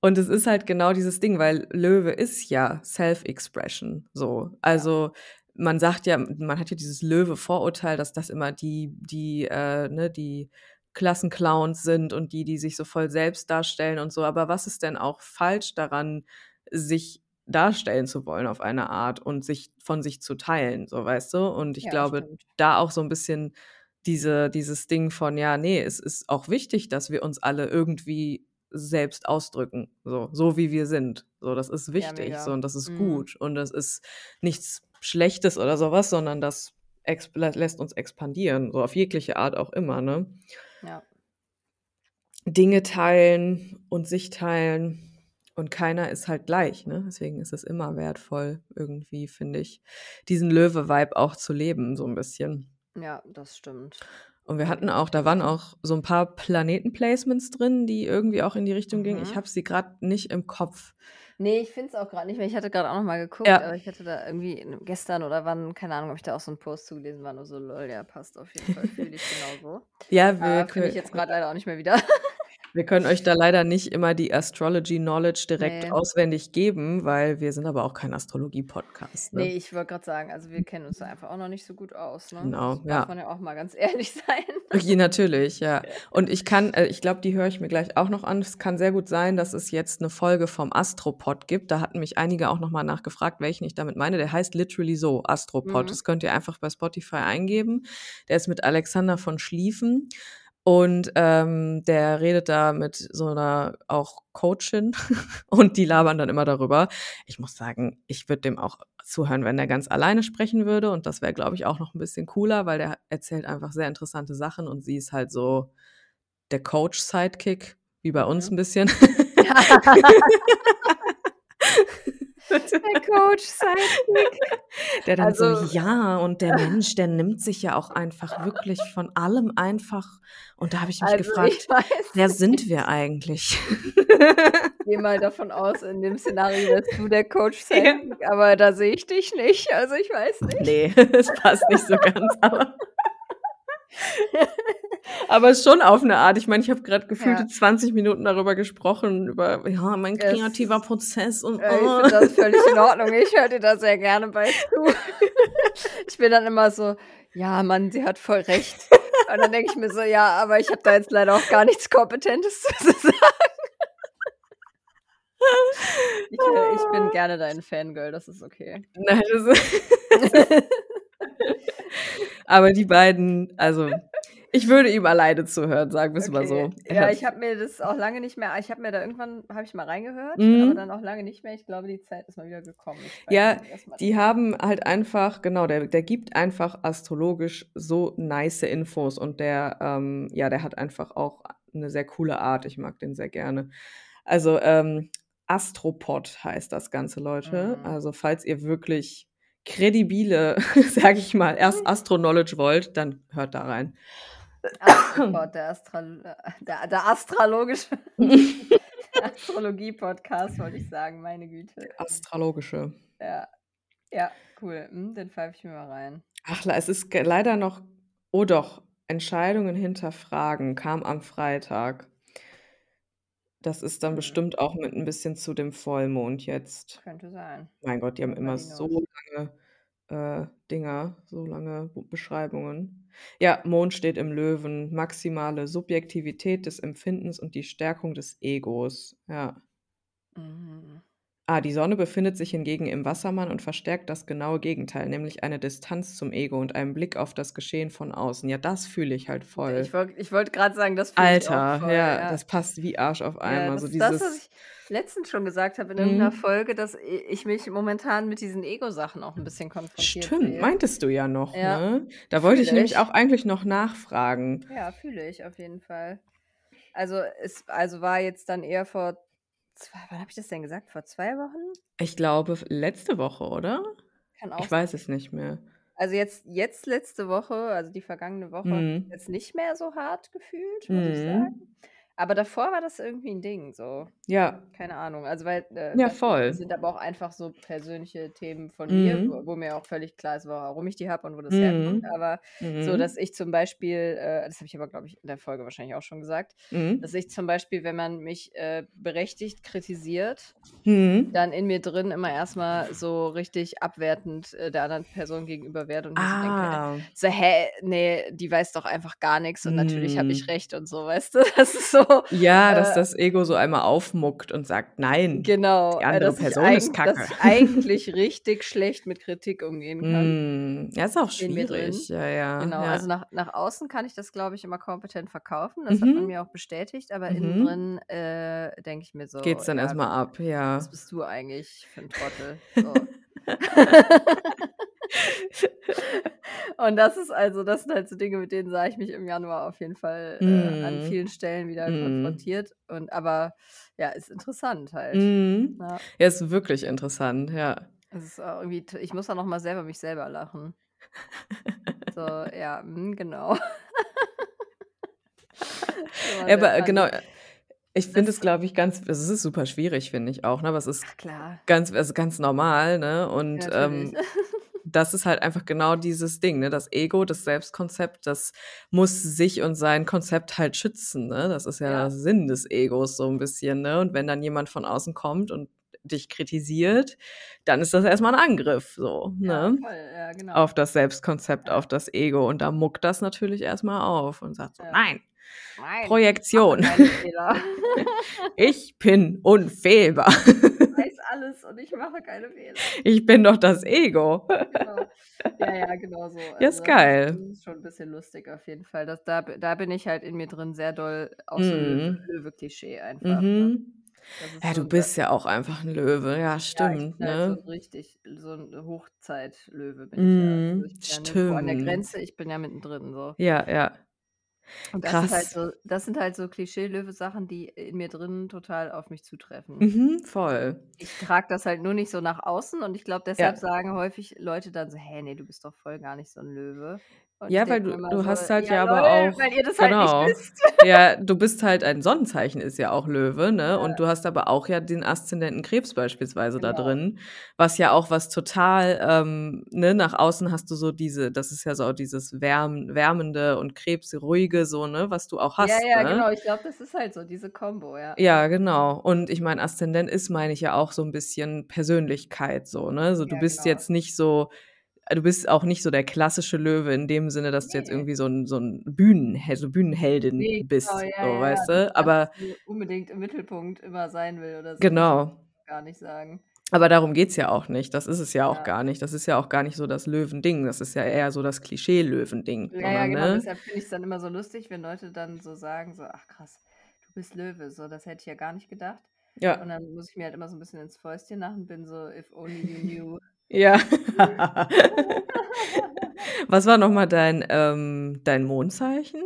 Und es ist halt genau dieses Ding, weil Löwe ist ja Self-Expression. So. Also man sagt ja, man hat ja dieses Löwe-Vorurteil, dass das immer die, die, äh, ne, die Klassenclowns sind und die, die sich so voll selbst darstellen und so. Aber was ist denn auch falsch daran, sich darstellen zu wollen auf eine Art und sich von sich zu teilen, so weißt du? Und ich
Ja,
glaube,
stimmt.
da auch so ein bisschen diese, dieses Ding von, ja, nee, es ist auch wichtig, dass wir uns alle irgendwie selbst ausdrücken, so, so wie wir sind. So, das ist wichtig,
mega.
so, und das ist
Mhm.
gut. Und das ist nichts Schlechtes oder sowas, sondern das lässt uns expandieren, so auf jegliche Art auch immer, ne?
Ja.
Dinge teilen und sich teilen. Und keiner ist halt gleich, ne? Deswegen ist es immer wertvoll, irgendwie, finde ich, diesen Löwe-Vibe auch zu leben, so ein bisschen.
Ja, das stimmt.
Und wir hatten auch, da waren auch so ein paar Planetenplacements drin, die irgendwie auch in die Richtung gingen. Ich
Mhm.
habe sie gerade nicht im Kopf.
Nee, ich finde es auch gerade nicht mehr. Ich hatte gerade auch noch mal geguckt,
Ja.
aber ich hatte da irgendwie gestern oder wann, keine Ahnung, ob ich da auch so einen Post zugelesen war, nur so, lol, ja, passt auf jeden Fall, fühle ich genauso.
Ja, wir,
Aber finde ich jetzt gerade leider auch nicht mehr wieder.
wir können euch da leider nicht immer die Astrology-Knowledge direkt
Nee.
auswendig geben, weil wir sind aber auch kein Astrologie-Podcast. Ne?
Nee, ich wollte gerade sagen, also wir kennen uns da einfach auch noch nicht so gut aus, ne?
Genau,
Das darf
ja.
man ja auch mal ganz ehrlich sein.
Okay, natürlich, ja. Und ich kann, äh, ich glaube, die höre ich mir gleich auch noch an. Es kann sehr gut sein, dass es jetzt eine Folge vom Astropod gibt. Da hatten mich einige auch nochmal nachgefragt, welchen ich damit meine. Der heißt literally so, Astropod.
Mhm.
Das könnt ihr einfach bei Spotify eingeben. Der ist mit Alexander von Schlieffen. Und ähm, der redet da mit so einer auch Coachin und die labern dann immer darüber. Ich muss sagen, ich würde dem auch zuhören, wenn der ganz alleine sprechen würde. Und das wäre, glaube ich, auch noch ein bisschen cooler, weil der erzählt einfach sehr interessante Sachen und sie ist halt so der Coach-Sidekick, wie bei uns
Mhm.
ein bisschen.
Der Coach Sidekick.
Der dann so,
Also
ja, und der Mensch, der nimmt sich ja auch einfach wirklich von allem einfach. Und da habe ich mich
Also,
gefragt,
ich
wer sind wir eigentlich?
Ich gehe mal davon aus, in dem Szenario wärst du der Coach
Ja.
Sidekick, aber da sehe ich dich nicht. Also, ich weiß nicht.
Nee, es passt nicht so ganz, aber aber schon auf eine Art. Ich meine, ich habe gerade gefühlte
Ja.
20 Minuten darüber gesprochen, über, ja, mein
Es
kreativer Prozess und,
Äh, ich
oh.
finde das völlig in Ordnung. Ich höre dir da sehr gerne bei zu. Ich bin dann immer so: „Ja, Mann, sie hat voll recht.“ Und dann denke ich mir so: „Ja, aber ich habe da jetzt leider auch gar nichts Kompetentes zu sagen.“ Ich ich bin gerne dein Fangirl, das ist okay.
Nein, das ist aber die beiden, also, ich würde ihm alleine zuhören, sagen mal so.
Okay.
Er
Ja,
hat
ich habe mir das auch lange nicht mehr ich habe mir da irgendwann habe ich mal reingehört, aber
Mhm.
dann auch lange nicht mehr. Ich glaube, die Zeit ist mal wieder gekommen.
Ja, die haben halt einfach genau, der der gibt einfach astrologisch so nice Infos und der, ähm ja, der hat einfach auch eine sehr coole Art. Ich mag den sehr gerne. Also, ähm, Astropod heißt das Ganze, Leute.
Mhm.
Also, falls ihr wirklich kredibile, sage ich mal, erst Astro-Knowledge wollt, dann hört da rein.
Astropod, der Astral der der astrologische Astrologie-Podcast, wollte ich sagen, meine Güte.
Astrologische.
Ja. Ja, cool. Mhm, den pfeife ich mir mal rein.
Ach, es ist leider noch oh doch, Entscheidungen hinterfragen kam am Freitag. Das ist dann
Mhm.
bestimmt auch mit 'n bisschen zu dem Vollmond jetzt.
Könnte sein.
Mein Gott, die haben immer so lange, äh, Dinger, so lange B Beschreibungen. Ja, Mond steht im Löwen, maximale Subjektivität des Empfindens und die Stärkung des Egos. Ja.
Mhm.
Ah, die Sonne befindet sich hingegen im Wassermann und verstärkt das genaue Gegenteil, nämlich eine Distanz zum Ego und einen Blick auf das Geschehen von außen. Ja, das fühle ich halt
Ich
voll.
ich wollte grad sagen, das fühle ich auch
Alter,
voll,
ja,
ja.
das passt wie Arsch auf
Ja,
Eimer. So
das ist das, was
dieses
ich letztens schon gesagt habe in irgend 'ner
Mhm.
Folge, dass ich mich momentan mit diesen Ego-Sachen auch 'n bisschen konfrontiert
Stimmt,
sehe.
meintest du ja noch,
Ja,
ne? Da wollte ich
fühle
nämlich
ich.
auch eigentlich noch nachfragen.
Ja, fühle ich auf jeden Fall. Also, es also, war jetzt dann eher vor zwei wann habe ich das denn gesagt? Vor 2 Wochen?
Ich glaube, letzte Woche, oder?
Kann auch
Ich weiß es nicht mehr.
Also, jetzt jetzt letzte Woche, also, die vergangene Woche ich
Mhm.
jetzt nicht mehr so hart gefühlt, muss ich
Mhm.
sagen. Aber davor war das irgendwie 'n Ding so.
Ja.
Keine Ahnung. Also, weil, äh,
Ja, voll.
sind aber auch einfach so persönliche Themen von mir,
Mhm.
wo wo mir auch völlig klar ist, warum ich die habe und wo das herkommt.
Mhm.
Aber so, dass
Mhm.
ich zum Beispiel äh, das habe ich aber, glaube ich, in der Folge wahrscheinlich auch schon gesagt,
Mhm.
dass ich zum Beispiel, wenn man mich, äh, berechtigt kritisiert,
Mhm.
dann in mir drin immer erst mal so richtig abwertend, äh, der anderen Person gegenüber werde und mir so denke
Ah.
so: „Hä, ne, die weiß doch einfach gar nix und natürlich habe ich
Mhm.
recht“ und so, weißt du? Das ist so,
Ja, dass
äh
das Ego so einmal aufmuckt und sagt: „Nein,
Genau,
die andere
dass
Person ist Kacke.“
dass ich eigentlich richtig schlecht mit Kritik umgehen kann.
Mhm. Ja, ist auch schwierig. Ja, ja,
Genau,
ja.
also, nach nach außen kann ich das, glaube ich, immer kompetent verkaufen. Das hat man
Mhm.
mir auch bestätigt, aber innen
Mhm.
drin, äh, denke ich mir so:
Geht's dann
„Ja,
erst mal ab,
was
ja.
bist du eigentlich für 'n Trottel?“ So. Und das ist also das sind halt so Dinge, mit denen sah ich mich im Januar auf jeden Fall, äh, an
Mhm.
vielen Stellen wieder
Mhm.
konfrontiert und aber ja, ist interessant halt.
Mhm.
Ja.
Ja, ist wirklich interessant, ja.
Es ist auch irgendwie ich muss dann noch mal selber mich selber lachen. So, ja, mhm, genau. Immer
Ja, aber genau,
funny.
äh, ich finde es, glaube ich, ganz also, es ist super schwierig, finde ich auch, ne? Aber es ist
Ach klar.
ganz also, ganz normal, ne? Und,
Natürlich.
ähm, das ist halt einfach genau dieses Ding, ne? Das Ego, das Selbstkonzept, das muss sich und sein Konzept halt schützen, ne? Das ist ja
Ja.
der Sinn des Egos so 'n bisschen, ne? Und wenn dann jemand von außen kommt und dich kritisiert, dann ist das erst mal 'n Angriff so,
Ja,
ne?
voll, ja, genau.
Auf das Selbstkonzept, auf das Ego. Und da muckt das natürlich erst mal auf und sagt so. „Nein,
Nein,
Projektion. Ich bin unfehlbar.“
Ich weiß alles und ich mache keine Fehler.
Ich bin doch das Ego.
Genau. Ja, ja, genau so.
Ja,
Also
ist
das
geil.
ist, das ist schon ein bisschen lustig auf jeden Fall. Das, da, da bin ich halt in mir drin sehr doll auch so
Mhm.
Löwe-Klischee einfach. Ne?
Mhm. Ja,
so
du bist ja auch einfach ein Löwe. Ja,
Ja, ich
stimmt,
bin halt so
ne?
richtig, so ein Hochzeitlöwe bin ich ja. Also
Mhm,
ich bin ja nirgendwo an der
stimmt.
Grenze, ich bin ja mittendrin so.
Ja, ja.
Und das sind halt
Krass.
so, das sind halt so Klischee-Löwe-Sachen, die in mir drin total auf mich zutreffen.
Mhm, voll.
Ich trage das halt nur nicht so nach außen und ich glaube,
Ja.
deshalb sagen häufig Leute dann so, hey, nee, du bist doch voll gar nicht so ein Löwe. Und
Ja, weil du, du
so,
hast halt ja,
ja,
aber
lol,
auch,
weil ihr das
genau.
halt nicht wisst.
Ja, du bist halt ein Sonnenzeichen, ist ja auch Löwe, ne?
Ja,
Und du hast aber auch ja den Aszendenten Krebs beispielsweise da
genau.
drin, was ja auch was total, ähm, ne, nach außen hast du so diese, das ist ja so dieses Wärm, Wärmende und Krebsruhige, so, ne, was du auch
Ja,
hast,
ja,
ne?
genau. Ich glaube, das ist halt so, diese Kombo, ja.
Ja, genau. Und ich meine, Aszendent ist, meine ich ja auch so ein bisschen Persönlichkeit, so, ne? So, du
Ja,
bist
genau.
jetzt nicht so, du bist auch nicht so der klassische Löwe in dem Sinne, dass du jetzt
Nee.
irgendwie so ein, so ein Bühnenheld, so Bühnenheldin
Nee,
bist,
genau, ja,
so,
ja,
weißt
ja.
du? Aber
unbedingt im Mittelpunkt immer sein will oder so. Das
genau.
gar nicht sagen.
Aber darum geht's ja auch nicht. Das ist es ja auch
Ja.
gar nicht. Das ist ja auch gar nicht so das Löwending. Das ist ja eher so das Klischee-Löwending,
Ja, ja,
sondern,
genau.
ne?
Deshalb finde ich es dann immer so lustig, wenn Leute dann so sagen, so, ach krass, du bist Löwe. So, das hätte ich ja gar nicht gedacht.
Ja.
Und dann muss ich mir halt immer so ein bisschen ins Fäustchen machen, bin so, if only you knew.
Ja. Was war nochmal dein, ähm, dein Mondzeichen?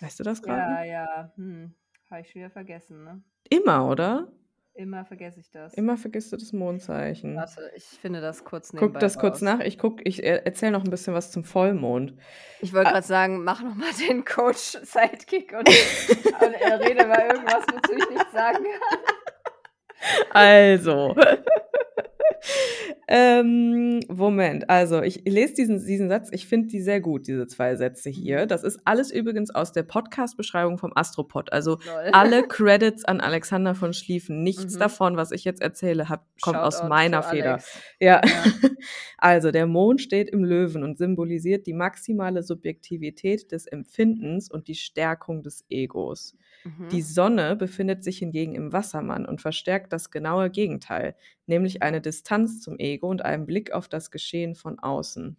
Weißt du das gerade?
Ja, ja, hm, habe ich schon wieder vergessen, ne?
Immer, oder?
Immer vergesse ich das.
Immer vergisst du das Mondzeichen.
Warte, ich finde das kurz nebenbei
Guck das kurz
raus.
nach. Ich guck, ich er- erzähl noch ein bisschen was zum Vollmond.
Ich wollte
Ah.
gerade sagen, mach noch mal den Coach-Sidekick und, und er rede mal irgendwas, wozu ich nichts sagen kann.
Also. ähm, Moment, also ich lese diesen, diesen Satz, ich finde die sehr gut, diese zwei Sätze hier.
Mhm.
Das ist alles übrigens aus der Podcast-Beschreibung vom Astropod. Also
Lol.
alle Credits an Alexander von Schlieffen. Nichts
Mhm.
davon, was ich jetzt erzähle, hab, kommt aus
Shoutout
meiner
zu
Feder. Ja.
Ja.
Also, der Mond steht im Löwen und symbolisiert die maximale Subjektivität des Empfindens und die Stärkung des Egos.
Mhm.
Die Sonne befindet sich hingegen im Wassermann und verstärkt das genaue Gegenteil, nämlich eine Distanz zum Ego und einen Blick auf das Geschehen von außen.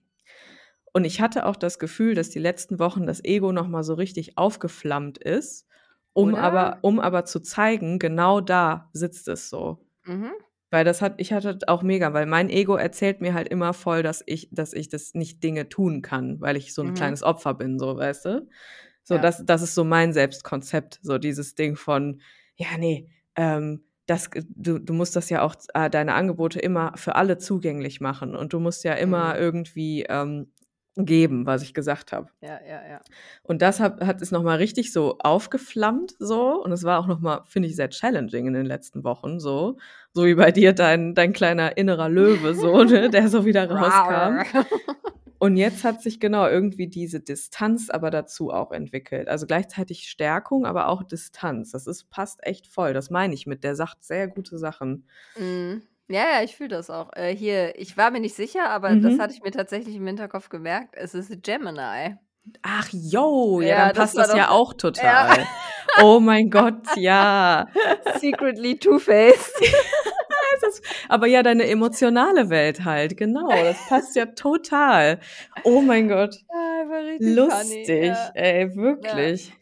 Und ich hatte auch das Gefühl, dass die letzten Wochen das Ego noch mal so richtig aufgeflammt ist, um
Oder?
aber um aber zu zeigen, genau da sitzt es so.
Mhm.
Weil das hat, ich hatte auch mega, weil mein Ego erzählt mir halt immer voll, dass ich, dass ich das nicht Dinge tun kann, weil ich so ein
Mhm.
kleines Opfer bin, so, weißt du? So,
Ja.
das, das ist so mein Selbstkonzept, so dieses Ding von, ja, nee, ähm, das, du, du musst das ja auch, äh, deine Angebote immer für alle zugänglich machen und du musst ja immer
Mhm.
irgendwie ähm, geben, was ich gesagt habe.
Ja, ja, ja.
Und das hat, hat es nochmal richtig so aufgeflammt, so. Und es war auch nochmal, finde ich, sehr challenging in den letzten Wochen, so. So wie bei dir dein, dein kleiner innerer Löwe, so, ne, der so wieder rauskam. Und jetzt hat sich genau irgendwie diese Distanz aber dazu auch entwickelt. Also gleichzeitig Stärkung, aber auch Distanz. Das ist, passt echt voll. Das meine ich mit. Der sagt sehr gute Sachen.
Mhm. Ja, ja, ich fühle das auch. Äh, hier, ich war mir nicht sicher, aber das
Mhm.
hatte ich mir tatsächlich im Hinterkopf gemerkt. Es ist Gemini.
Ach, yo, ja,
Ja,
dann
das
passt das ja
doch-
auch total. Oh mein Gott, ja.
Secretly Two-Faced.
Das, aber ja, deine emotionale Welt halt, genau. Das passt ja total. Oh mein Gott.
Ja,
Lustig,
funny. Ja.
ey, wirklich.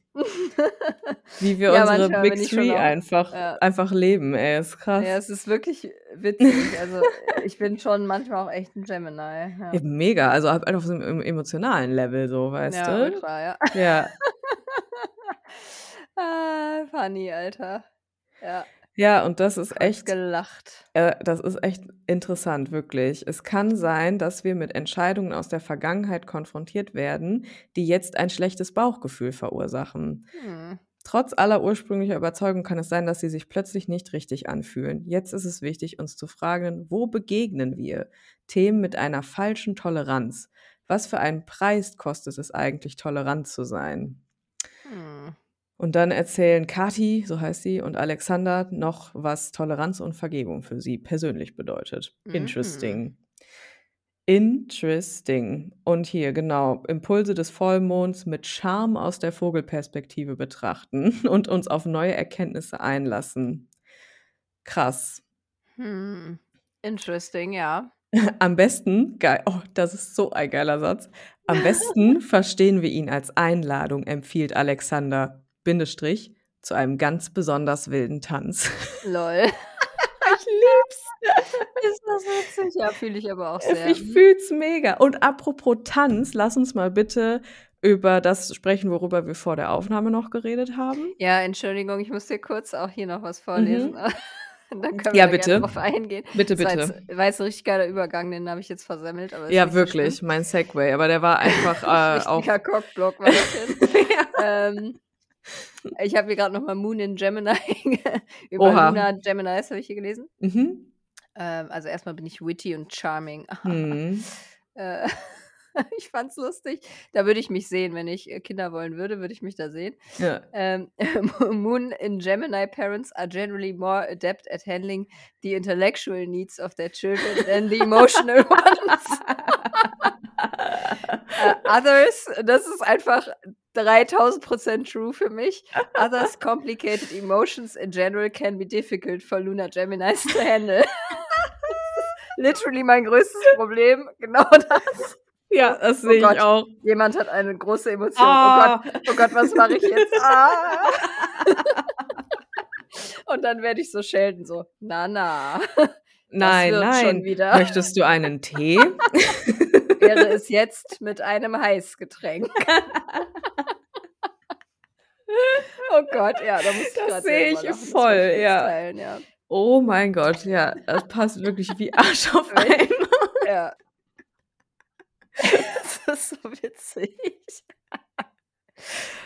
Wie wir
Ja,
unsere Big Three einfach,
ja.
einfach leben, ey, ist krass.
ja, es ist wirklich witzig. Also, ich bin schon manchmal auch echt ein Gemini. Ja,
Ja, mega, also halt auf so einem emotionalen Level, so, weißt
ja
du?
ultra, ja.
Ja.
Ah, funny, Alter. Ja,
Ja, und das ist echt,
gelacht.
äh, das ist echt interessant, wirklich. Es kann sein, dass wir mit Entscheidungen aus der Vergangenheit konfrontiert werden, die jetzt ein schlechtes Bauchgefühl verursachen.
Hm.
Trotz aller ursprünglicher Überzeugung kann es sein, dass sie sich plötzlich nicht richtig anfühlen. Jetzt ist es wichtig, uns zu fragen, wo begegnen wir Themen mit einer falschen Toleranz? Was für einen Preis kostet es eigentlich, tolerant zu sein?
Hm.
Und dann erzählen Kati, so heißt sie, und Alexander noch, was Toleranz und Vergebung für sie persönlich bedeutet.
Mhm.
Interesting. Interesting. Und hier, genau, Impulse des Vollmonds mit Charme aus der Vogelperspektive betrachten und uns auf neue Erkenntnisse einlassen. Krass.
Hm. Interesting, ja.
Am besten, geil, oh, das ist so ein geiler Satz. Am besten verstehen wir ihn als Einladung, empfiehlt Alexander, Bindestrich, zu einem ganz besonders wilden Tanz.
Lol.
ich lieb's.
Ist das witzig? Ja, fühle ich aber auch sehr.
Ich fühl's mega. Und apropos Tanz, lass uns mal bitte über das sprechen, worüber wir vor der Aufnahme noch geredet haben.
Ja, Entschuldigung, ich muss dir kurz auch hier noch was vorlesen. Dann können wir
Mhm. Ja, bitte.
drauf eingehen.
Bitte,
Das war
bitte.
jetzt, war jetzt ein richtig geiler Übergang, den habe ich jetzt versemmelt.
Ja,
nicht so
wirklich, mein Segway. Aber der war einfach äh, auch.
Cockblock war das ähm, ich habe hier gerade nochmal Moon in Gemini über
Oha.
Luna Geminis habe ich hier gelesen.
Mhm.
Ähm, also erstmal bin ich witty und charming.
Hm.
Äh, ich fand's lustig. Da würde ich mich sehen, wenn ich äh, Kinder wollen würde, würde ich mich da sehen.
Ja.
Um, Moon in Gemini parents are generally more adept at handling the intellectual needs of their children than the emotional ones. Uh, others, das ist einfach 3000 Prozent true für mich. Others complicated emotions in general can be difficult for Luna Geminis to handle. Literally mein größtes Problem, genau das.
ja, das
Oh
sehe
Gott.
ich auch.
Jemand hat eine große Emotion.
Ah.
Oh Gott, oh Gott, was mache ich jetzt? Ah. Und dann werde ich so schelten, so, na, na.
Nein, nein.
wieder.
Möchtest du einen Tee?
Wäre es jetzt mit einem Heißgetränk. oh Gott, ja, da muss ich
Das sehe ich voll, ja.
Teilen, ja.
Oh mein Gott, ja, das passt wirklich wie Arsch auf? Eimer.
ja. das ist so witzig.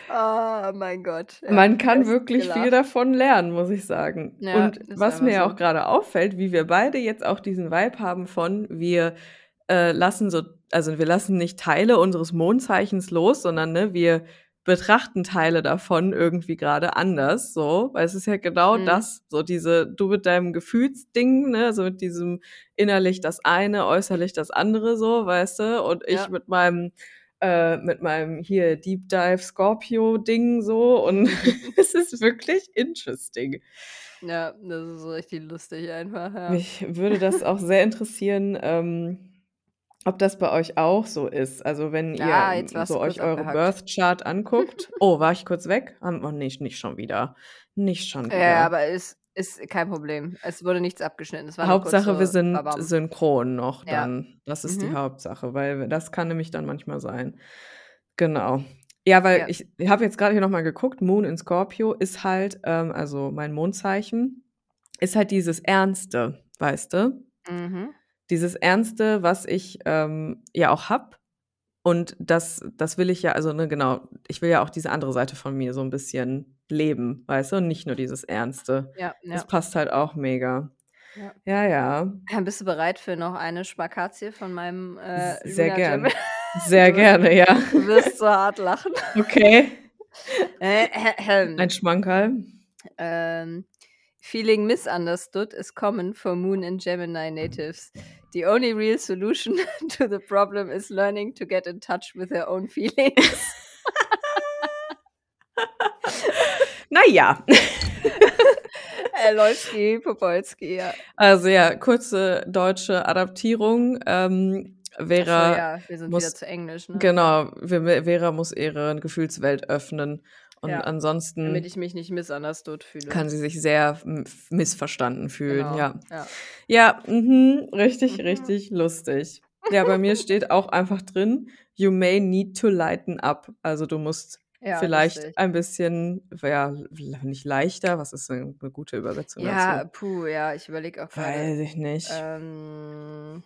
Oh mein Gott. Ja,
Man kann wirklich viel
gelacht.
davon lernen, muss ich sagen.
Ja,
Und was mir ja
so.
auch gerade auffällt, wie wir beide jetzt auch diesen Vibe haben von, wir äh, lassen so, also wir lassen nicht Teile unseres Mondzeichens los, sondern ne, wir betrachten Teile davon irgendwie gerade anders, so, weil es ist ja genau
Mhm.
das, so diese, du mit deinem Gefühlsding, ne, so mit diesem innerlich das eine, äußerlich das andere, so, weißt du, und ich
Ja.
mit meinem äh, mit meinem hier Deep Dive Scorpio Ding so und es ist wirklich interesting.
Ja, das ist so richtig lustig einfach. Ja.
Mich würde das auch sehr interessieren, ähm, ob das bei euch auch so ist. Also wenn
Ja,
ihr so euch eure
abgehackt.
Birth Chart anguckt. Oh, war ich kurz weg? Ah, Oh, nicht, nicht schon wieder. Nicht schon wieder.
Ja, aber es ist kein Problem. Es wurde nichts abgeschnitten.
Hauptsache, wir sind
babam.
synchron noch
Ja.
dann. Das ist die
Mhm.
Hauptsache, weil das kann nämlich dann manchmal sein. Genau. Ja, weil
Ja.
ich, ich habe jetzt gerade hier nochmal geguckt, Moon in Scorpio ist halt, ähm, also mein Mondzeichen, ist halt dieses Ernste, weißt du?
Mhm.
Dieses Ernste, was ich ähm, ja auch hab. Und das, das will ich ja, also ne, genau, ich will ja auch diese andere Seite von mir so ein bisschen leben, weißt du? Und nicht nur dieses Ernste.
Ja, ja.
Das passt halt auch mega.
Ja.
Ja, ja.
Ja, Bist du bereit für noch eine Schmakazie von meinem äh,
Sehr
Luna
gern.
Gemini?
Sehr gerne, ja.
Du wirst so hart lachen.
Okay.
Äh,
Ein
ähm,
Schmankerl.
ähm, feeling misunderstood is common for Moon and Gemini natives. The only real solution to the problem is learning to get in touch with their own feelings.
Naja.
Lolski, Popolski, ja.
Also ja, kurze deutsche Adaptierung. Ähm, Vera,
Achso, ja, wir sind
muss-
wieder zu Englisch, ne?
genau, Ve- Vera muss ihre Gefühlswelt öffnen. Und
Ja,
ansonsten
Damit ich mich nicht misunderstood fühle.
kann sie sich sehr missverstanden fühlen.
Genau,
Ja,
ja.
ja mhm, richtig,
Mhm.
richtig lustig. Ja, bei mir steht auch einfach drin, you may need to lighten up. Also du musst
Ja,
vielleicht
lustig.
ein bisschen, ja, nicht leichter, was ist eine, eine gute Übersetzung
Ja,
dazu?
puh, ja, ich überlege auch gerade.
Weiß ich nicht.
Ähm,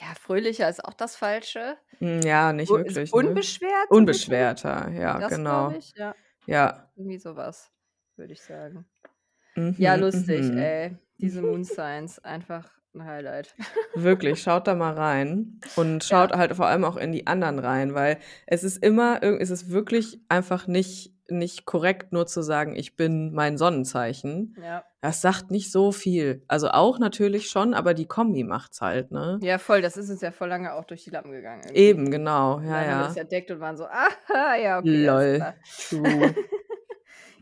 ja, fröhlicher ist auch das Falsche.
Hm, ja, nicht
U-
wirklich. ne?
unbeschwert? bisschen?
Unbeschwerter, ja,
Das
genau.
ich, ja.
Ja.
Irgendwie sowas, würde ich sagen.
Mhm,
Ja, lustig,
mhm.
ey. Diese Moon Science, einfach ein Highlight.
Wirklich, schaut da mal rein und schaut halt vor allem auch in die anderen rein, weil es ist immer, es ist wirklich einfach nicht, nicht korrekt, nur zu sagen, ich bin mein Sonnenzeichen.
Ja.
Das sagt nicht so viel. Also auch natürlich schon, aber die Kombi macht's halt, ne?
ja, voll, das ist uns ja voll lange auch durch die Lappen gegangen. irgendwie.
Eben, genau,
Und
ja,
dann haben wir
ja.
das entdeckt und waren so, aha, ja, okay.
Lol. True.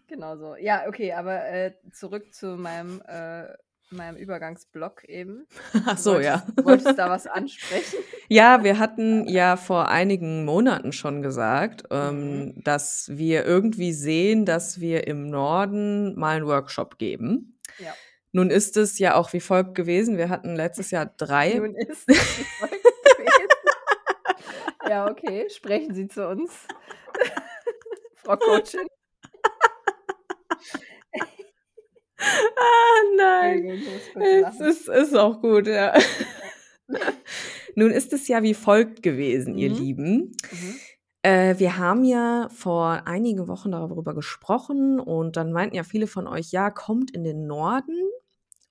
Genau so. Ja, okay, aber äh, zurück zu meinem äh, meinem Übergangsblock eben.
Ach
Du
so,
wolltest
ja.
du wolltest da was ansprechen?
Ja, wir hatten ja vor einigen Monaten schon gesagt,
Mhm.
ähm, dass wir irgendwie sehen, dass wir im Norden mal einen Workshop geben.
Ja.
Nun ist es ja auch wie folgt gewesen. Wir hatten letztes Jahr drei.
Nun ist es wie folgt gewesen. Ja, okay. Sprechen Sie zu uns, Frau Coachin.
Ah, nein. Es ist, ist auch gut, ja. Nun ist es ja wie folgt gewesen, ihr
Mhm.
Lieben.
Mhm.
Äh, wir haben ja vor einigen Wochen darüber gesprochen und dann meinten ja viele von euch, ja, kommt in den Norden.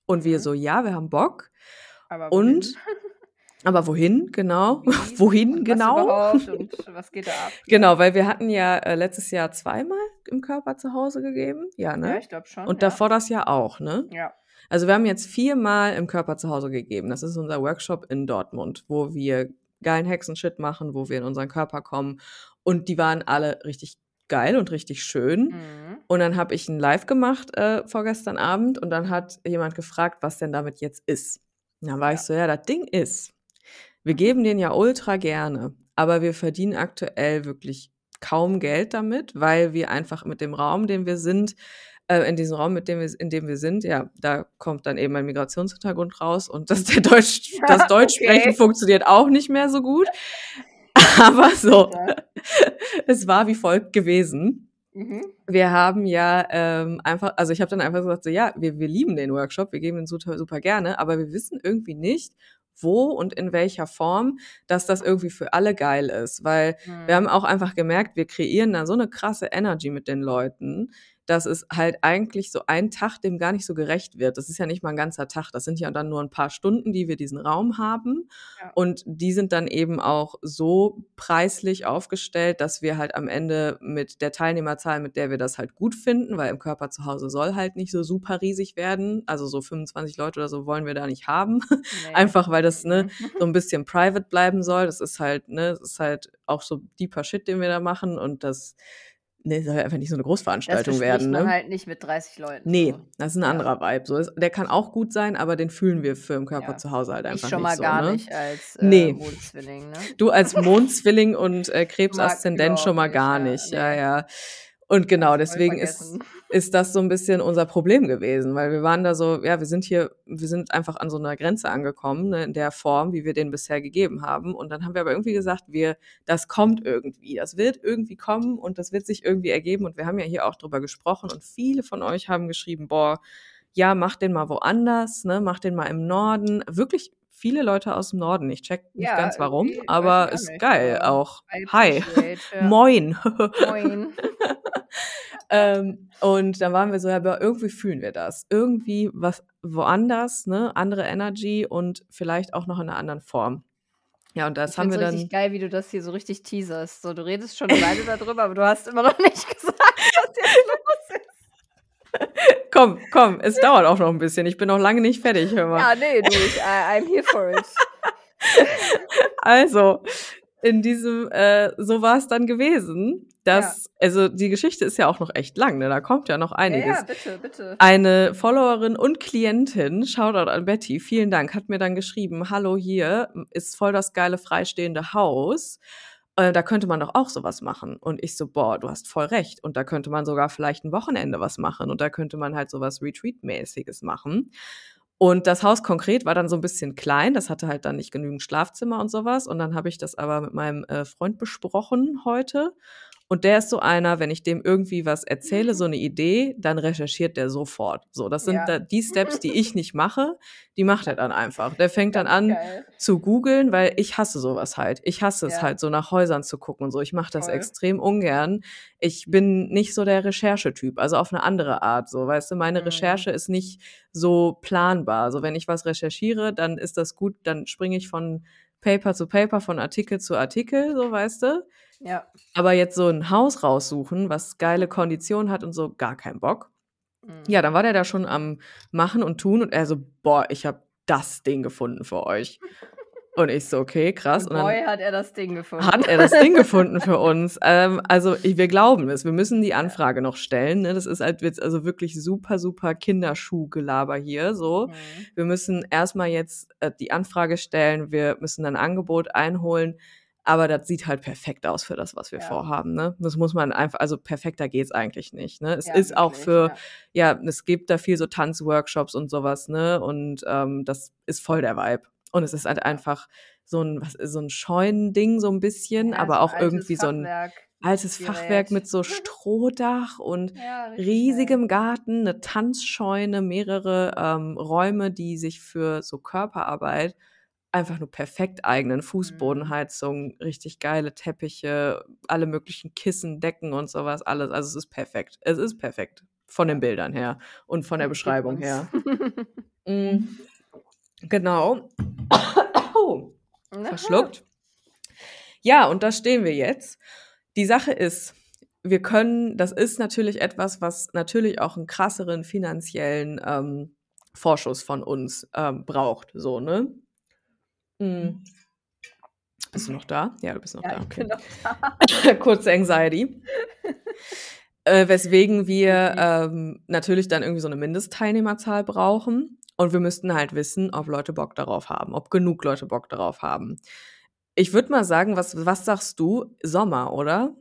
Und wir
Mhm.
so, ja, wir haben Bock.
Aber wohin?
Aber wohin, genau?
Wie
wohin, genau?
was und was geht da ab?
Genau, weil wir hatten ja äh, letztes Jahr zweimal im Körper zu Hause gegeben. Ja,
Ja,
ne?
ich glaube schon.
Und
ja.
davor das Jahr auch, ne?
Ja.
Also wir haben jetzt viermal im Körper zu Hause gegeben. Das ist unser Workshop in Dortmund, wo wir geilen Hexenshit machen, wo wir in unseren Körper kommen. Und die waren alle richtig geil und richtig schön.
Mhm.
Und dann habe ich ein Live gemacht äh, vorgestern Abend und dann hat jemand gefragt, was denn damit jetzt ist. Und dann war ich
Ja.
so, ja, das Ding ist, wir geben den ja ultra gerne, aber wir verdienen aktuell wirklich kaum Geld damit, weil wir einfach mit dem Raum, den wir sind, äh, in diesem Raum, mit dem wir, in dem wir sind, ja, da kommt dann eben ein Migrationshintergrund raus und das, der Deutsch, das Deutschsprechen
Okay.
funktioniert auch nicht mehr so gut. Aber so,
Ja.
es war wie folgt gewesen
Mhm.
wir haben ja ähm, einfach, also ich habe dann einfach gesagt, so ja, wir, wir lieben den Workshop, wir geben den super, super gerne, aber wir wissen irgendwie nicht, wo und in welcher Form, dass das irgendwie für alle geil ist. Weil wir haben
Mhm.
auch einfach gemerkt, wir kreieren da so eine krasse Energy mit den Leuten, dass es halt eigentlich so ein Tag dem gar nicht so gerecht wird. Das ist ja nicht mal ein ganzer Tag, das sind ja dann nur ein paar Stunden, die wir diesen Raum haben.
Ja.
Und die sind dann eben auch so preislich aufgestellt, dass wir halt am Ende mit der Teilnehmerzahl, mit der wir das halt gut finden, weil im Körper zu Hause soll halt nicht so super riesig werden. Also so 25 Leute oder so wollen wir da nicht haben.
Nee.
Einfach weil das, ne, so ein bisschen private bleiben soll. Das ist halt, ne, das ist halt auch so deeper Shit, den wir da machen. Und das, ne, soll einfach nicht so eine
Das
Großveranstaltung
bespricht
werden,
man
ne?
halt nicht mit 30 Leuten.
Nee,
so.
das ist ein
Ja.
anderer Vibe. So ist, der kann auch gut sein, aber den fühlen wir für im Körper
Ja.
zu Hause halt
Ich
einfach
schon
nicht
mal
so,
gar
ne?
nicht als äh,
Nee.
Mondzwilling, ne?
Du als Mondzwilling und äh, Krebsaszendent schon mal gar
nicht,
nicht.
ja,
Ja,
nee.
ja. Und genau, deswegen ist, ist das so ein bisschen unser Problem gewesen, weil wir waren da so, ja, wir sind hier, wir sind einfach an so einer Grenze angekommen, ne, in der Form, wie wir den bisher gegeben haben. Und dann haben wir aber irgendwie gesagt, wir, das kommt irgendwie, das wird irgendwie kommen und das wird sich irgendwie ergeben. Und wir haben ja hier auch drüber gesprochen und viele von euch haben geschrieben, boah, ja, mach den mal woanders, ne, mach den mal im Norden. Wirklich viele Leute aus dem Norden. Ich check nicht
Ja,
ganz warum, aber ist geil auch. Hi.
ja.
Moin.
Moin.
ähm, und dann waren wir so, ja, aber irgendwie fühlen wir das. Irgendwie was woanders, ne? Andere Energy und vielleicht auch noch in einer anderen Form. Ja, und das
Ich
haben wir dann.
richtig geil, wie du das hier so richtig teaserst. So, du redest schon eine Weile darüber, aber du hast immer noch nicht gesagt, was jetzt los ist.
Komm, komm, es dauert auch noch ein bisschen. Ich bin noch lange nicht fertig, hör mal.
Ja, nee, du, ich, I, I'm here for it.
Also, in diesem, äh, so war es dann gewesen, dass, also die Geschichte ist ja auch noch echt lang, ne? Da kommt ja noch
Ja,
einiges.
ja, bitte, bitte.
Eine Followerin und Klientin, Shoutout an Betty, vielen Dank, hat mir dann geschrieben, hallo hier, ist voll das geile freistehende Haus. Äh, da könnte man doch auch sowas machen. Und ich so, boah, du hast voll recht. Und da könnte man sogar vielleicht ein Wochenende was machen. Und da könnte man halt sowas Retreat-mäßiges machen. Und das Haus konkret war dann so ein bisschen klein. Das hatte halt dann nicht genügend Schlafzimmer und sowas. Und dann habe ich das aber mit meinem äh, Freund besprochen heute. Und der ist so einer, wenn ich dem irgendwie was erzähle, so eine Idee, dann recherchiert der sofort. So, das sind
Ja.
da die Steps, die ich nicht mache, die macht er dann einfach. Der fängt dann an
Geil.
zu googeln, weil ich hasse sowas halt. Ich hasse es
Ja.
halt, so nach Häusern zu gucken und so. Ich mache das
Voll.
extrem ungern. Ich bin nicht so der Recherchetyp, also auf eine andere Art. So, weißt du, meine
Mhm.
Recherche ist nicht so planbar. So, wenn ich was recherchiere, dann ist das gut, dann springe ich von Paper zu Paper, von Artikel zu Artikel, so weißt du.
Ja.
Aber jetzt so ein Haus raussuchen, was geile Konditionen hat und so, gar keinen Bock.
Mhm.
Ja, dann war der da schon am Machen und Tun und er so, boah, ich habe das Ding gefunden für euch. Und ich so, okay, krass.
Und, und boy, hat er das Ding gefunden.
Hat er das Ding gefunden für uns. Ähm, also ich, wir glauben es. Wir müssen die Anfrage noch stellen. Ne? Das ist halt jetzt also wirklich super, super Kinderschuhgelaber hier. So, mhm. wir müssen erstmal jetzt äh, die Anfrage stellen. Wir müssen ein Angebot einholen. Aber das sieht halt perfekt aus für das, was wir ja. vorhaben. Ne? Das muss man einfach, also perfekter geht's eigentlich nicht. Ne? Es ja, ist wirklich, auch für, ja. ja. es gibt da viel so Tanzworkshops und sowas, ne? Und ähm, das ist voll der Vibe. Und es ist halt einfach so ein, was, so ein Scheunending, so ein bisschen, aber so auch irgendwie Fachwerk. so ein altes. Fachwerk mit so Strohdach und ja, riesigem. Garten, eine Tanzscheune, mehrere ähm, Räume, die sich für so Körperarbeit einfach nur perfekt eignen. Mhm. Fußbodenheizung, richtig geile Teppiche, alle möglichen Kissen, Decken und sowas, alles. Also es ist perfekt. Es ist perfekt. Von den Bildern her und von der Beschreibung her. mm, genau. oh, verschluckt. Ja, und da stehen wir jetzt. Die Sache ist, wir können, das ist natürlich etwas, was natürlich auch einen krasseren finanziellen ähm, Vorschuss von uns ähm, braucht, so, ne? Mhm. Bist du noch da? Ja, du bist noch ja, da. Okay. Da. Kurze Anxiety. äh, weswegen wir ähm, natürlich dann irgendwie so eine Mindestteilnehmerzahl brauchen. Und wir müssten halt wissen, ob Leute Bock darauf haben, ob genug Leute Bock darauf haben. Ich würde mal sagen, was, was sagst du? Sommer, oder?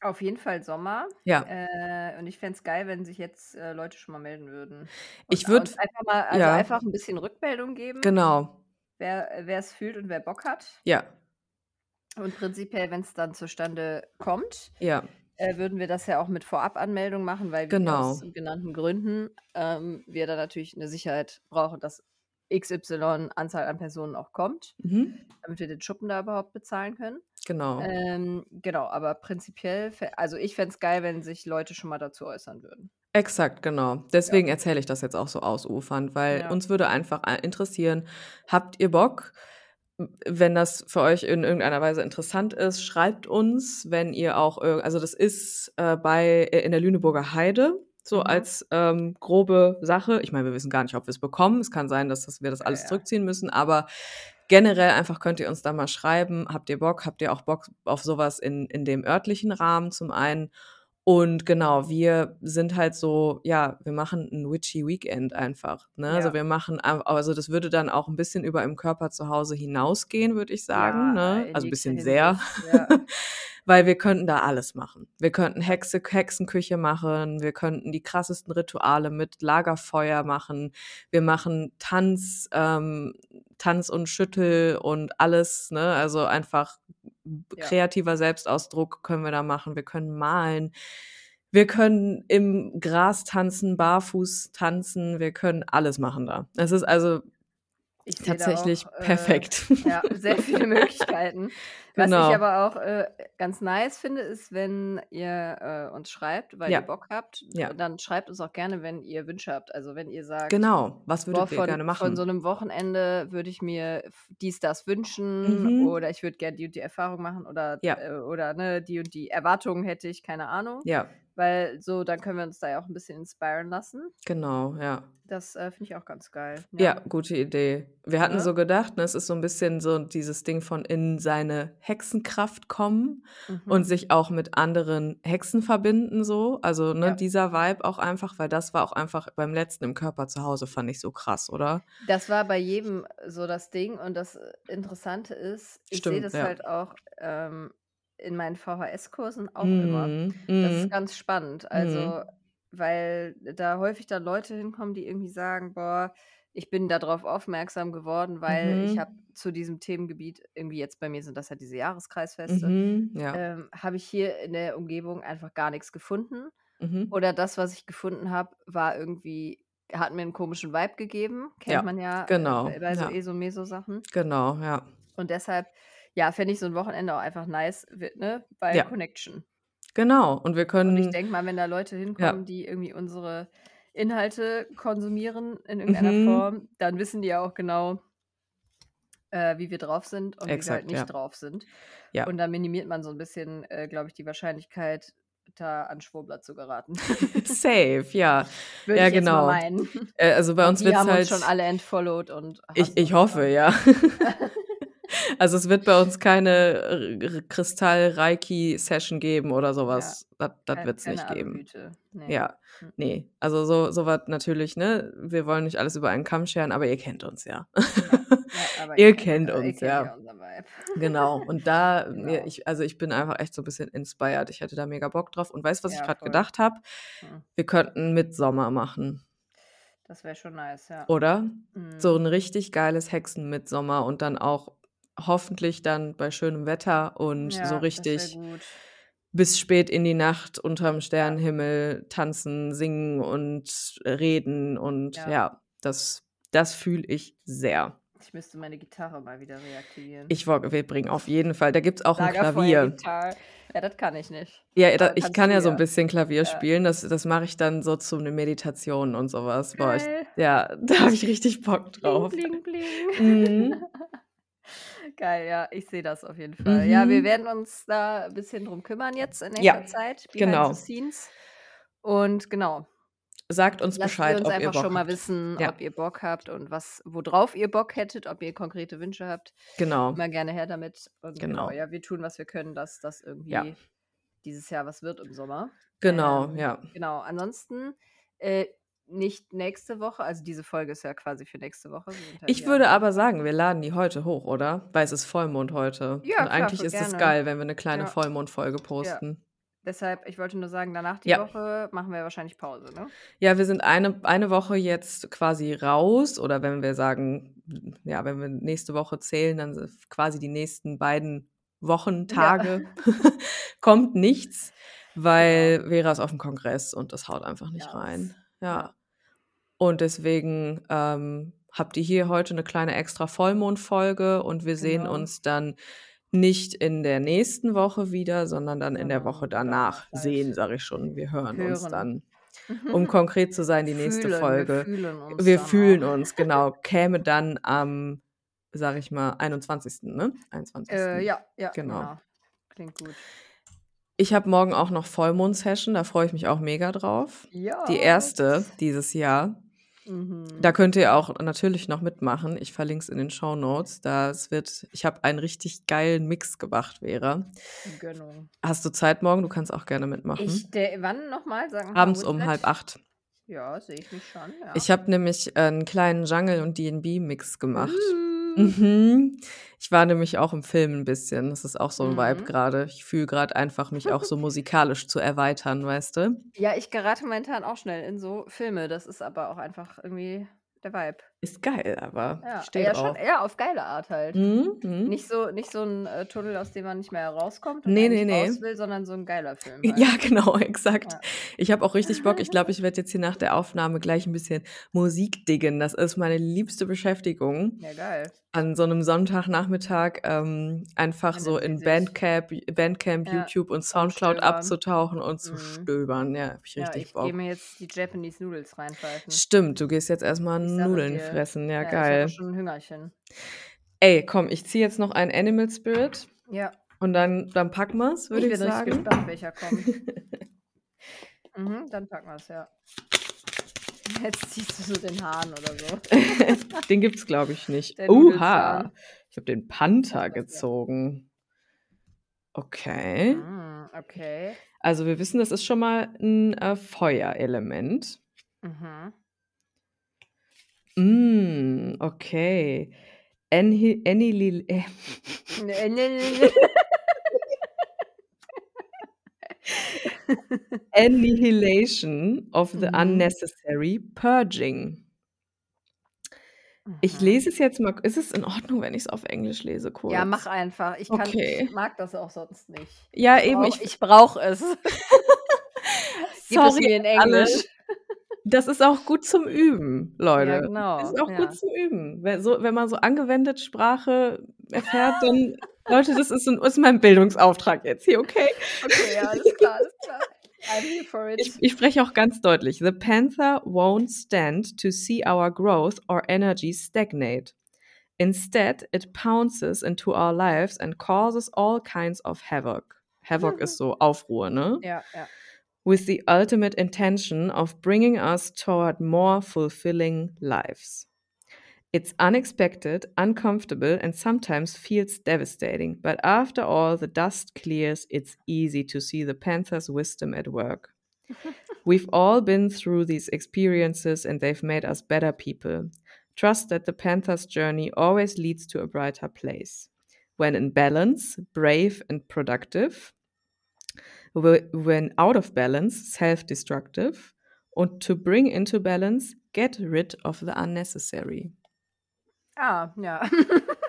Auf jeden Fall Sommer.
Ja.
Äh, und ich fände es geil, wenn sich jetzt äh, Leute schon mal melden würden. Und
ich würde
einfach mal, also ja. einfach ein bisschen Rückmeldung geben.
Genau
wer es fühlt und wer Bock hat.
Ja.
Und prinzipiell, wenn es dann zustande kommt,
ja.
Äh, würden wir das ja auch mit Vorabanmeldung machen, weil wir
genau.
aus genannten Gründen ähm, wir da natürlich eine Sicherheit brauchen, dass XY Anzahl an Personen auch kommt,
mhm.
damit wir den Schuppen da überhaupt bezahlen können.
Genau.
Ähm, genau, aber prinzipiell, also ich fände es geil, wenn sich Leute schon mal dazu äußern würden.
Exakt, genau. Deswegen ja. erzähle ich das jetzt auch so ausufernd, weil ja. uns würde einfach interessieren, habt ihr Bock? Wenn das für euch in irgendeiner Weise interessant ist, schreibt uns, wenn ihr auch, also das ist äh, bei äh, in der Lüneburger Heide, so mhm. als ähm, grobe Sache. Ich meine, wir wissen gar nicht, ob wir es bekommen. Es kann sein, dass, dass wir das alles ja, zurückziehen müssen, aber generell einfach könnt ihr uns da mal schreiben. Habt ihr Bock? Habt ihr auch Bock auf sowas in, in dem örtlichen Rahmen zum einen? Und genau, wir sind halt so, ja, wir machen ein witchy Weekend einfach. Ne? Also ja. Also wir machen, also das würde dann auch ein bisschen über im Körper zu Hause hinausgehen, würde ich sagen. Ja, ne? Also ein bisschen sehr. Ja. Weil wir könnten da alles machen. Wir könnten Hexe, Hexenküche machen, wir könnten die krassesten Rituale mit Lagerfeuer machen, wir machen Tanz, ähm, Tanz und Schüttel und alles, ne? Also einfach. Kreativer Selbstausdruck können wir da machen. Wir können malen. Wir können im Gras tanzen, barfuß tanzen. Wir können alles machen da. Es ist also ich tatsächlich auch, äh, perfekt.
ja, sehr viele Möglichkeiten. Was genau. ich aber auch äh, ganz nice finde, ist, wenn ihr äh, uns schreibt, weil ja. ihr Bock habt, ja. dann schreibt uns auch gerne, wenn ihr Wünsche habt. Also wenn ihr sagt,
genau, was würdet ihr gerne machen?
Von so einem Wochenende würde ich mir dies, das wünschen mhm. oder ich würde gerne die und die Erfahrung machen oder,
ja.
Äh, oder ne, die und die Erwartungen hätte ich, keine Ahnung.
Ja.
Weil so, dann können wir uns da ja auch ein bisschen inspirieren lassen.
Genau, ja.
Das äh, finde ich auch ganz geil.
Ja. ja. gute Idee. Wir hatten ja. so gedacht, ne, es ist so ein bisschen so dieses Ding von in seine Hexenkraft kommen mhm. und sich auch mit anderen Hexen verbinden, so. Also, ne, ja. dieser Vibe auch einfach, weil das war auch einfach beim letzten im Körper zu Hause, fand ich so krass, oder?
Das war bei jedem so das Ding und das Interessante ist, ich sehe das halt auch ähm, in meinen VHS-Kursen auch mhm. immer. Das ist mhm. ganz spannend. Also, mhm. weil da häufig dann Leute hinkommen, die irgendwie sagen, boah, ich bin darauf aufmerksam geworden, weil mhm. ich habe zu diesem Themengebiet, irgendwie jetzt bei mir sind das ja diese Jahreskreisfeste,
mhm, ja.
ähm, habe ich hier in der Umgebung einfach gar nichts gefunden.
Mhm.
Oder das, was ich gefunden habe, war irgendwie, hat mir einen komischen Vibe gegeben. Kennt
ja,
man ja
genau,
bei so ja. ESO-Meso-Sachen.
Genau, ja.
Und deshalb ja, fände ich so ein Wochenende auch einfach nice, ne, bei ja. Connection.
Genau, und wir können.
Und ich denke mal, wenn da Leute hinkommen, die irgendwie unsere Inhalte konsumieren in irgendeiner mhm. Form, dann wissen die ja auch genau, äh, wie wir drauf sind und
Exakt,
wie wir halt nicht
ja.
drauf sind.
Ja.
Und da minimiert man so ein bisschen, äh, glaube ich, die Wahrscheinlichkeit, da an Schwurbler zu geraten.
Safe, ja.
Würde
ja,
ich
genau.
Meinen.
Äh, also bei uns wird
halt.
haben uns
schon alle entfollowed und.
Ich, ich hoffe, ja. Also es wird bei uns keine Kristall-Reiki-Session geben oder sowas. Ja, das das wird es nicht geben. Nee. Ja, hm. nee. Also so, so was natürlich, ne? Wir wollen nicht alles über einen Kamm scheren, aber ihr kennt uns ja. ja, ja ihr kennt uns, ihr ja. Genau. Und da, genau. ich, also ich bin einfach echt so ein bisschen inspired. Ich hätte da mega Bock drauf. Und weißt du, was ich gerade gedacht habe? Hm. Wir könnten Mitsommer machen.
Das wäre schon nice, ja.
Oder? Mhm. So ein richtig geiles Hexen-Mitsommer und dann auch hoffentlich dann bei schönem Wetter und ja, so richtig bis spät in die Nacht unterm Sternenhimmel tanzen, singen und reden und ja, ja das, das fühle ich sehr.
Ich müsste meine Gitarre mal wieder reaktivieren.
Ich wir bringen auf jeden Fall. Da gibt es auch ein Klavier.
Ja, das kann ich nicht.
Ja, da, ich kann ja so ein bisschen Klavier ja. spielen. Das, das mache ich dann so zu einer Meditation und sowas. Boah, ich, ja, da habe ich richtig Bock drauf. Bling, bling, bling. Mhm.
Geil, ja, ich sehe das auf jeden Fall. Mhm. Ja, wir werden uns da ein bisschen drum kümmern jetzt in nächster ja, Zeit.
Genau.
Und genau.
Sagt uns Lasst Bescheid,
uns ob einfach ihr Bock schon mal habt. wissen, ja. ob ihr Bock habt und was, worauf ihr Bock hättet, ob ihr konkrete Wünsche habt.
Genau.
Immer gerne her damit. Und genau. genau ja, wir tun, was wir können, dass das irgendwie ja. dieses Jahr was wird im Sommer.
Genau, ähm, ja.
Genau. Ansonsten äh, nicht nächste Woche, also diese Folge ist ja quasi für nächste Woche.
Halt ich würde aber sagen, wir laden die heute hoch, oder? Weil es ist Vollmond heute. Ja, Und klar, eigentlich ist es geil, wenn wir eine kleine ja. Vollmondfolge posten. Ja.
Deshalb, ich wollte nur sagen, danach die ja. Woche machen wir wahrscheinlich Pause, ne?
Ja, wir sind eine, eine Woche jetzt quasi raus. Oder wenn wir sagen, ja, wenn wir nächste Woche zählen, dann quasi die nächsten beiden Wochentage ja. kommt nichts, weil ja. Vera ist auf dem Kongress und das haut einfach nicht rein. Ja. Und deswegen ähm, habt ihr hier heute eine kleine extra Vollmondfolge und wir genau. sehen uns dann nicht in der nächsten Woche wieder, sondern dann in der Woche danach sehen, sage ich schon. Wir hören, hören. uns dann. Um konkret zu sein, die nächste fühlen, Folge. Wir fühlen uns. Wir fühlen uns, genau. Käme dann am, sage ich mal, 21. Ne? 21.
Äh, ja, ja, genau. genau. Klingt gut.
Ich habe morgen auch noch Vollmond-Session, da freue ich mich auch mega drauf. Ja. Die erste dieses Jahr. Mhm. Da könnt ihr auch natürlich noch mitmachen. Ich verlinke es in den Show Notes. Das wird, ich habe einen richtig geilen Mix gemacht, Vera. Gönnung. Hast du Zeit morgen? Du kannst auch gerne mitmachen.
Ich, der, wann nochmal? Sagen
Abends um halb acht.
Ja, sehe ich mich schon. Ja.
Ich habe nämlich einen kleinen Jungle- und DB-Mix gemacht. Mhm. Mhm. Ich war nämlich auch im Film ein bisschen. Das ist auch so ein mhm. Vibe gerade. Ich fühle gerade einfach, mich auch so musikalisch zu erweitern, weißt du?
Ja, ich gerate momentan auch schnell in so Filme. Das ist aber auch einfach irgendwie der Vibe.
Ist geil, aber
ja, steht ja, schon eher auf geile Art halt. Mhm, mhm. Nicht, so, nicht so ein äh, Tunnel, aus dem man nicht mehr rauskommt und nee, nee, nee. raus will, sondern so ein geiler Film.
Halt. Ja, genau, exakt. Ja. Ich habe auch richtig Bock. Ich glaube, ich werde jetzt hier nach der Aufnahme gleich ein bisschen Musik diggen. Das ist meine liebste Beschäftigung.
Ja, geil.
An so einem Sonntagnachmittag ähm, einfach so in Bandcamp, Bandcamp ja. YouTube und Soundcloud und abzutauchen und zu mhm. stöbern. Ja, hab ich richtig
ich
Bock.
Ich gehe mir jetzt die Japanese Noodles reinpfeifen.
Stimmt, du gehst jetzt erstmal Nudeln fressen. Ja, ja geil.
Ich schon ein Hüngerchen.
Ey, komm, ich ziehe jetzt noch einen Animal Spirit.
Ja.
Und dann, dann packen wir es, würde ich, ich sagen. Ich bin
gespannt, welcher kommt. mhm, dann packen wir es, ja. Jetzt ziehst du so den Hahn oder so.
den gibt's, glaube ich, nicht. Uha! Ich habe den Panther gezogen. Okay.
Mm, okay.
Also wir wissen, das ist schon mal ein äh, Feuerelement. Mhm. Mm, okay. Anhi Annihil äh. Annihilation of the mhm. unnecessary purging. Ich lese es jetzt mal. Ist es in Ordnung, wenn ich es auf Englisch lese, kurz?
Ja, mach einfach. Ich, kann, okay. ich mag das auch sonst nicht.
Ja, eben.
Ich, ich brauche es. Gib es mir in Englisch.
Das ist auch gut zum Üben, Leute. Ja, genau. Das ist auch ja. gut zum Üben. Wenn, so, wenn man so angewendet Sprache erfährt, dann, Leute, das ist, ein, ist mein Bildungsauftrag jetzt hier, okay?
Okay, ja, alles klar, alles klar. I'm here for it.
Ich, ich spreche auch ganz deutlich. The panther won't stand to see our growth or energy stagnate. Instead, it pounces into our lives and causes all kinds of havoc. Havoc mhm. ist so Aufruhr, ne?
Ja, ja
with the ultimate intention of bringing us toward more fulfilling lives. It's unexpected, uncomfortable, and sometimes feels devastating. But after all the dust clears, it's easy to see the Panther's wisdom at work. We've all been through these experiences and they've made us better people. Trust that the Panther's journey always leads to a brighter place. When in balance, brave and productive. Wh- When out of balance, self destructive. Und to bring into balance, get rid of the unnecessary.
Ah, ja.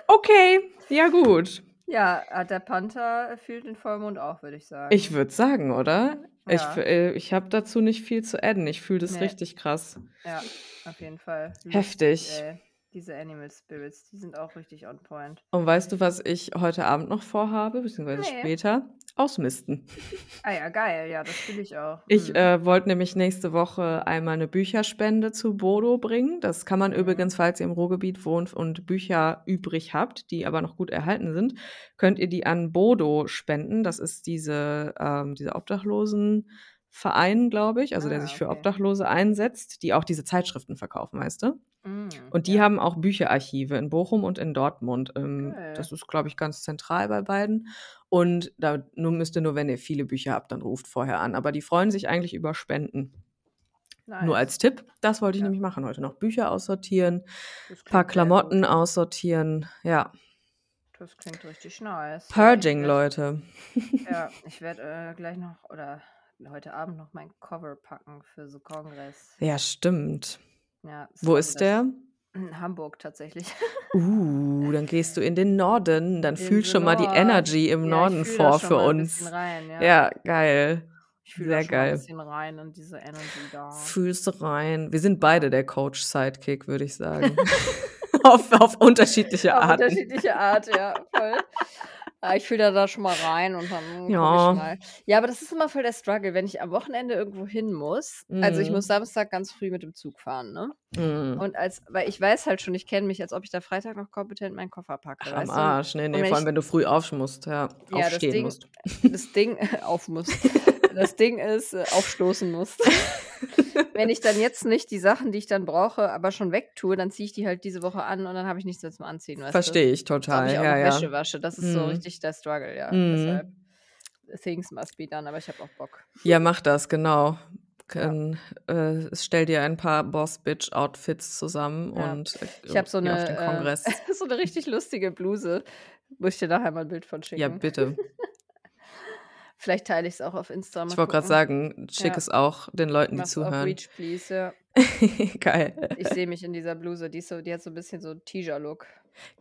Okay, ja gut.
ja, hat der Panther fühlt den Vollmond auch, würde ich sagen.
Ich würde sagen, oder? Ich,
Ja.
f- äh, ich habe dazu nicht viel zu adden. Ich fühle das
Nee.
richtig krass.
Ja, auf jeden Fall.
Heftig.
Ey. Diese Animal Spirits, die sind auch richtig on point.
Und weißt du, was ich heute Abend noch vorhabe, beziehungsweise
Nee.
später? Ausmisten.
Ah ja, geil, ja, das fühle ich auch.
Ich
Mhm.
äh, wollte nämlich nächste Woche einmal eine Bücherspende zu Bodo bringen. Das kann man
Mhm.
übrigens, falls ihr im Ruhrgebiet wohnt und Bücher übrig habt, die aber noch gut erhalten sind, könnt ihr die an Bodo spenden. Das ist diese, ähm, dieser Obdachlosenverein, glaube ich, also der
Ah,
sich für
okay.
Obdachlose einsetzt, die auch diese Zeitschriften verkaufen, weißt du?
Mhm,
Und die
ja.
haben auch Bücherarchive in Bochum und in Dortmund. Ähm,
Geil.
das ist, glaube ich, ganz zentral bei beiden. Und da nur müsst ihr nur, wenn ihr viele Bücher habt, dann ruft vorher an. Aber die freuen sich eigentlich über Spenden.
Nice.
Nur als Tipp, das wollte ich
Ja.
nämlich machen heute noch. Bücher aussortieren,
Das
paar Klamotten aussortieren. Ja,
Das klingt richtig nice.
Purging,
werd-
Leute.
Ja, ich werde äh, gleich noch oder heute Abend noch mein Cover packen für so Kongress.
Ja, stimmt.
Ja,
Wo ist der?
In Hamburg tatsächlich.
Uh, dann gehst du in den Norden. Dann
In
fühl
the
schon mal die. Energy im
Ja,
Norden vor für
ein
uns.
bisschen Rein, ja.
Ja, geil.
ich fühle
sehr geil.
ein bisschen rein und diese Energy da.
Fühlst du rein. Wir sind beide der Coach-Sidekick, würde ich sagen. auf, auf unterschiedliche
Auf
Arten.
unterschiedliche Art, ja, voll. Ja, ich fühle da, da schon mal rein und dann guck
Ja.
ich mal. Ja, aber das ist immer voll der Struggle, wenn ich am Wochenende irgendwo hin muss. Also ich
Mhm.
muss Samstag ganz früh mit dem Zug fahren, ne?
Mm.
Und als, weil ich weiß halt schon, ich kenne mich, als ob ich da Freitag noch kompetent meinen Koffer packe.
Ach, am? Arsch. Nee, nee, vor allem,
ich-
wenn du früh auf musst, ja.
Ja, das
aufstehen
Ding-
musst.
das Ding auf muss. Das Ding ist, äh, aufstoßen muss. Wenn ich dann jetzt nicht die Sachen, die ich dann brauche, aber schon wegtue, dann ziehe ich die halt diese Woche an und dann habe ich nichts mehr zum Anziehen.
Verstehe ich total.
ich auch
Ja, ja.
Wäsche wasche. Das ist so
Mhm.
richtig der Struggle, ja.
Mhm.
Deshalb, things must be done, aber ich habe auch Bock.
ja, mach das, genau. Kann, äh, stell dir ein paar Boss-Bitch-Outfits zusammen
Ja.
und äh,
Ich habe so
geh
eine,
auf den Kongress.
äh, so eine richtig lustige Bluse. Muss ich dir nachher mal ein Bild von schicken.
ja, bitte.
Vielleicht teile ich es auch auf Insta.
Ich wollte gerade sagen, schick
Ja.
es auch den Leuten, die
Mach's auf
zuhören.
Reach, please, ja.
Geil.
Ich sehe mich in dieser Bluse. Die, ist so, die hat so ein bisschen so Teaser-Look.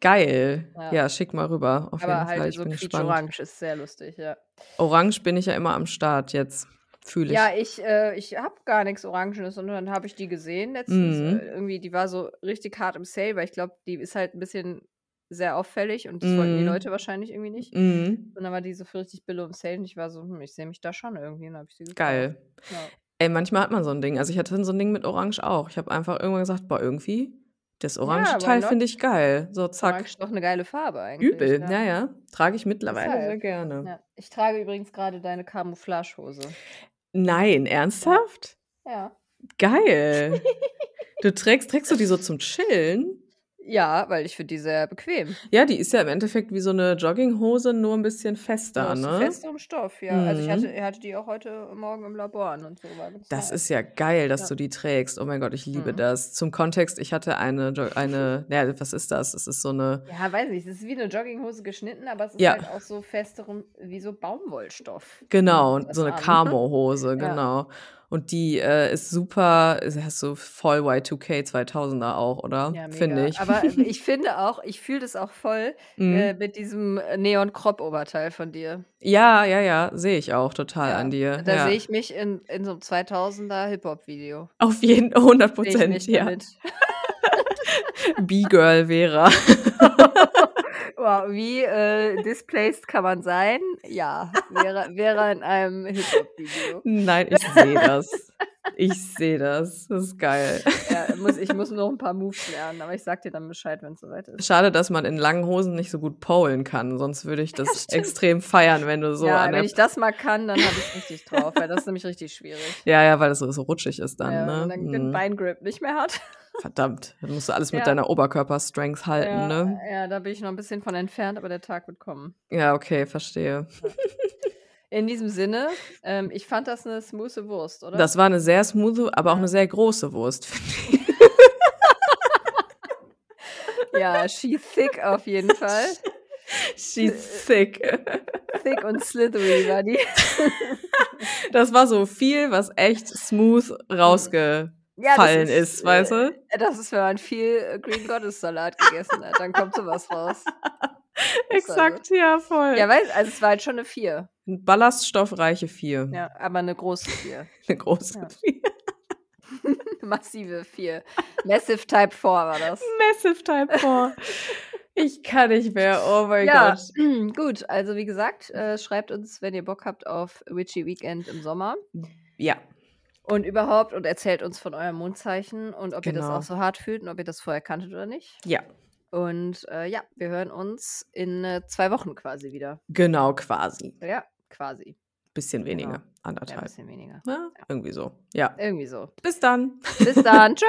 Geil. Ja.
Ja.
schick mal rüber. Auf
Aber
jeden Fall.
halt
Ich
so
bin gespannt.
quietsch-orange ist sehr lustig, ja.
Orange bin ich ja immer am Start jetzt. Fühle ich.
Ja, ich, äh, ich habe gar nichts Orangenes und dann habe ich die gesehen letztens.
Mhm.
Äh, irgendwie, die war so richtig hart im Sale, weil ich glaube, die ist halt ein bisschen sehr auffällig und das wollten die
Mhm.
Leute wahrscheinlich irgendwie nicht.
Mhm.
Und dann war die so für richtig billig im Sale und ich war so, hm, ich sehe mich da schon irgendwie und dann habe ich sie gekauft.
Geil.
Ja.
Ey, manchmal hat man so ein Ding. Also ich hatte so ein Ding mit Orange auch. Ich habe einfach irgendwann gesagt, boah, irgendwie, das orange
why
Teil
not?
finde ich geil. So, zack.
Orange ist doch eine geile Farbe eigentlich.
Übel. Ja, ja. Trage ich mittlerweile sehr gerne.
Ja. Ich trage übrigens gerade deine Camouflagehose.
Nein, ernsthaft?
Ja.
Geil. du trägst, trägst du die so zum Chillen?
Ja, weil ich finde die sehr bequem.
Ja, die ist ja im Endeffekt wie so eine Jogginghose, nur ein bisschen fester, ne?
festerem Stoff, ja. Also ich
Mhm.
hatte, ich hatte die auch heute Morgen im Labor an und so.
Das ist ja geil, dass
Ja.
du die trägst. Oh mein Gott, ich liebe
Mhm.
das. Zum Kontext, ich hatte eine, Jo- eine, ja, was ist das? Es ist so eine,
Ja, weiß nicht. Es ist wie eine Jogginghose geschnitten, aber es ist
Ja.
halt auch so festerem, wie so Baumwollstoff.
genau,
Das
so eine. Camo-Hose,
Ja.
Und die äh, ist super, ist- hast du voll Y2K 2000er auch, oder?
Ja.
Finde ich.
Aber ich finde auch, ich fühle das auch voll
Mhm.
äh, mit diesem Neon-Crop-Oberteil von dir.
ja, ja, ja, sehe ich auch total
Ja,
an dir.
Da
ja.
sehe ich mich in, in so einem 2000er Hip-Hop-Video.
Auf jeden 100
Sehe ich
Prozent, ja. B-Girl Vera.
Wow, wie äh, displaced kann man sein? Ja, wäre, wäre in einem Hip-Hop-Video.
Nein, ich sehe das. Ich sehe das. Das ist geil.
Ja, muss, ich muss noch ein paar Moves lernen, aber ich sag dir dann Bescheid, wenn es soweit ist.
Schade, dass man in langen Hosen nicht so gut polen kann. Sonst würde ich das
stimmt.
extrem feiern, wenn du so
ja,
an
wenn ich das mal kann, dann habe ich richtig drauf, weil das ist nämlich richtig schwierig.
ja, ja, weil das so, so rutschig ist dann.
ja,
ne?
wenn man dann den
Hm.
Beingrip nicht mehr hat.
Verdammt, dann musst du alles mit
Ja.
deiner Oberkörper-Strength halten,
Ja,
ne?
ja, da bin ich noch ein bisschen von entfernt, aber der Tag wird kommen.
Ja, okay, verstehe.
In diesem Sinne, ähm, ich fand das eine smoothe Wurst, oder?
Das war eine sehr smooth, aber auch eine sehr große Wurst, finde ich.
Ja, she's thick auf jeden Fall.
She's thick.
Thick und slithery war die.
Das war so viel, was echt smooth rausgefallen
Ja, das
ist, weißt du?
äh, Das ist, wenn man viel äh, Green Goddess Salat gegessen hat, dann kommt sowas raus.
Exakt, ja, voll.
Ja, weißt also es war halt schon eine 4.
Ein Ballaststoffreiche 4.
Ja, aber eine große 4.
Eine große
Ja.
4.
Massive 4. Massive Type 4 war das.
Massive Type 4. Ich kann nicht mehr, oh mein
Ja,
Gott.
gut. Also wie gesagt, äh, schreibt uns, wenn ihr Bock habt auf Witchy Weekend im Sommer.
Ja,
Und überhaupt und erzählt uns von eurem Mondzeichen und ob ihr das
Genau.
auch so hart fühlt und ob ihr das vorher kanntet oder nicht.
ja,
Und äh, ja, wir hören uns in äh, zwei Wochen quasi wieder.
genau quasi.
Ja, quasi.
Bisschen
Genau.
weniger,
Ja, ein
anderthalb.
bisschen weniger.
Ja, irgendwie so. Ja.
Irgendwie so.
Bis dann.
Bis dann. Tschö.